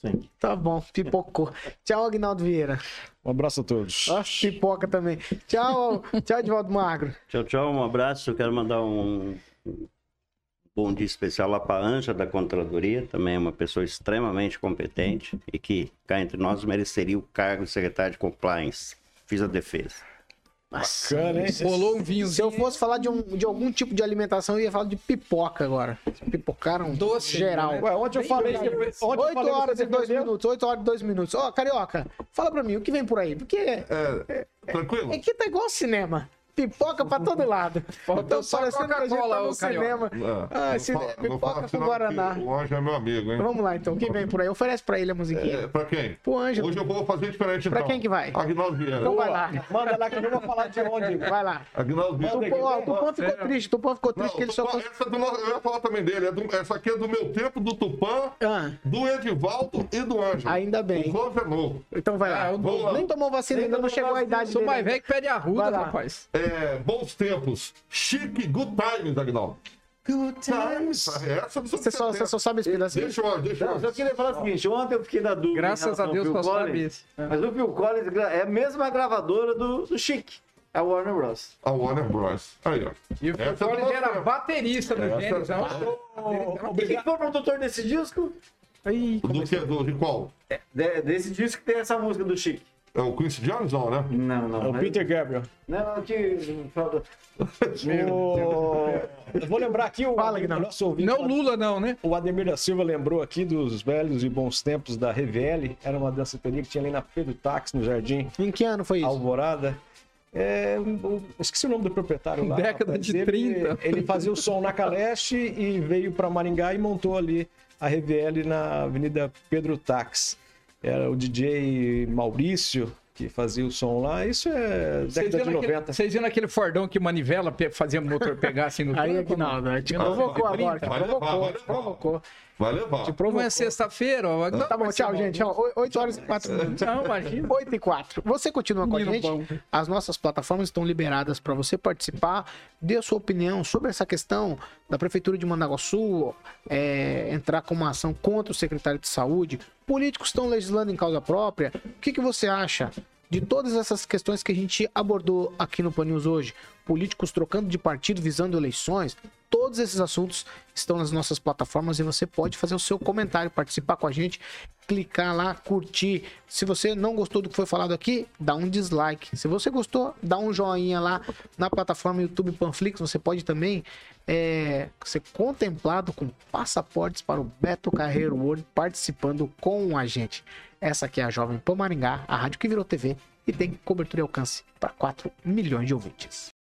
Sim. Tá bom, pipocou. Tchau, Agnaldo Vieira. Um abraço a todos. Ó, pipoca também. Tchau, tchau, Edvaldo Magro. Tchau, tchau, um abraço. Eu quero mandar um um bom dia especial lá para a Anja da Contradoria, também é uma pessoa extremamente competente e que, cá entre nós, mereceria o cargo de secretário de compliance. Fiz a defesa. Bacana, hein? Rolou um vinho. Se eu fosse falar de, um, de algum tipo de alimentação, eu ia falar de pipoca agora. Pipocaram Doce, geral. né? Ué, ontem eu falei que. Eu 8 falei horas e 2 defendeu. minutos, 8 horas e 2 minutos. Ó, Carioca, fala pra mim, o que vem por aí? Porque É, tranquilo? aqui tá igual cinema. Pipoca pra todo lado. Tô só parecendo que a gente tá no cinema. É, Ah, não cine- fala- pipoca com não, Guaraná. O Anjo é meu amigo, hein? Vamos lá então, o que vem por aí? Oferece pra ele a musiquinha. É, pra quem? Pro Ângelo. Hoje eu vou fazer diferente Pra então. quem que vai? Agnaldo Vieira. Então vai lá. Manda lá que eu não vou falar de onde. Vai lá. Agnaldo Vieira. Tupã, ó, o Tupã ficou triste, o Tupã ficou Não, triste que ele só... Essa é do nosso- eu ia falar também dele. é do- essa aqui é do meu tempo, do Tupã, Ah, do Edivaldo e do Ângelo. Ainda bem. O Clóvis é novo. então vai lá. Ah, lá. Nem tomou vacina, ainda não chegou a idade Sou dele. mais ainda. velho que pede arruda, rapaz. É, bons tempos. Chique, good times, Agnaldo. Good times. Essa dos Você só, você só sabe esse pedacinho. Deixa eu, deixa Não, eu. só queria falar o seguinte, ontem eu fiquei na dúvida. Graças a Deus só sabe Collins, esse. É. Mas o Phil Collins é a mesma gravadora do, do Chic, a Warner Bros. A Warner Bros. Aí, ó. E o Phil Essa é Collins era baterista do Essa- Gênesis. é um- O que que foi o produtor desse disco? Ih, Do que? Do, de qual? De- desse disco que tem essa música do Chic. É o Quincy Jones, não, né? Não, não. É o mas- Peter Gabriel. Não, que. O- Eu vou lembrar aqui o, Fala, o nosso ouvinte. Não Lula, não, né? O Ademir da Silva lembrou aqui dos velhos e bons tempos da RVL. Era uma danceteria que tinha ali na Pedro Táxi, no Jardim Em que ano foi isso? Alvorada. É, o- esqueci o nome do proprietário lá. Década rapaz. de Ele- 30. Ele fazia o som na Caleste e veio para Maringá e montou ali a RVL na Avenida Pedro Táxi. Era o DJ Maurício que fazia o som lá. Isso é década de viram aquele- 90. Vocês viram aquele Fordão que manivela, fazia o motor pegar assim no Aí, tranco, Aguinaldo, não? te Não, provocou agora, te 30. Vai levar, provocou, te provocou. Vai levar. Te Não provocou. é sexta-feira, ó. Não Tá bom, tchau, bom. gente. 8 horas e 4 minutos. Não, imagina. 8 e 4. Você continua com a gente? bom. As nossas plataformas estão liberadas para você participar, dê a sua opinião sobre essa questão da Prefeitura de Mandaguaçu é, entrar com uma ação contra o secretário de Saúde. Políticos estão legislando em causa própria. O que, que você acha? De todas essas questões que a gente abordou aqui no Pan hoje. Políticos trocando de partido visando eleições. Todos esses assuntos estão nas nossas plataformas e você pode fazer o seu comentário, participar com a gente, clicar lá, curtir. Se você não gostou do que foi falado aqui, dá um dislike. Se você gostou, dá um joinha lá na plataforma YouTube Panflix. Você pode também é, ser contemplado com passaportes para o Beto Carreiro World participando com a gente. Essa aqui é a Jovem Pan Maringá, a rádio que virou TV e tem cobertura e alcance para 4 milhões de ouvintes.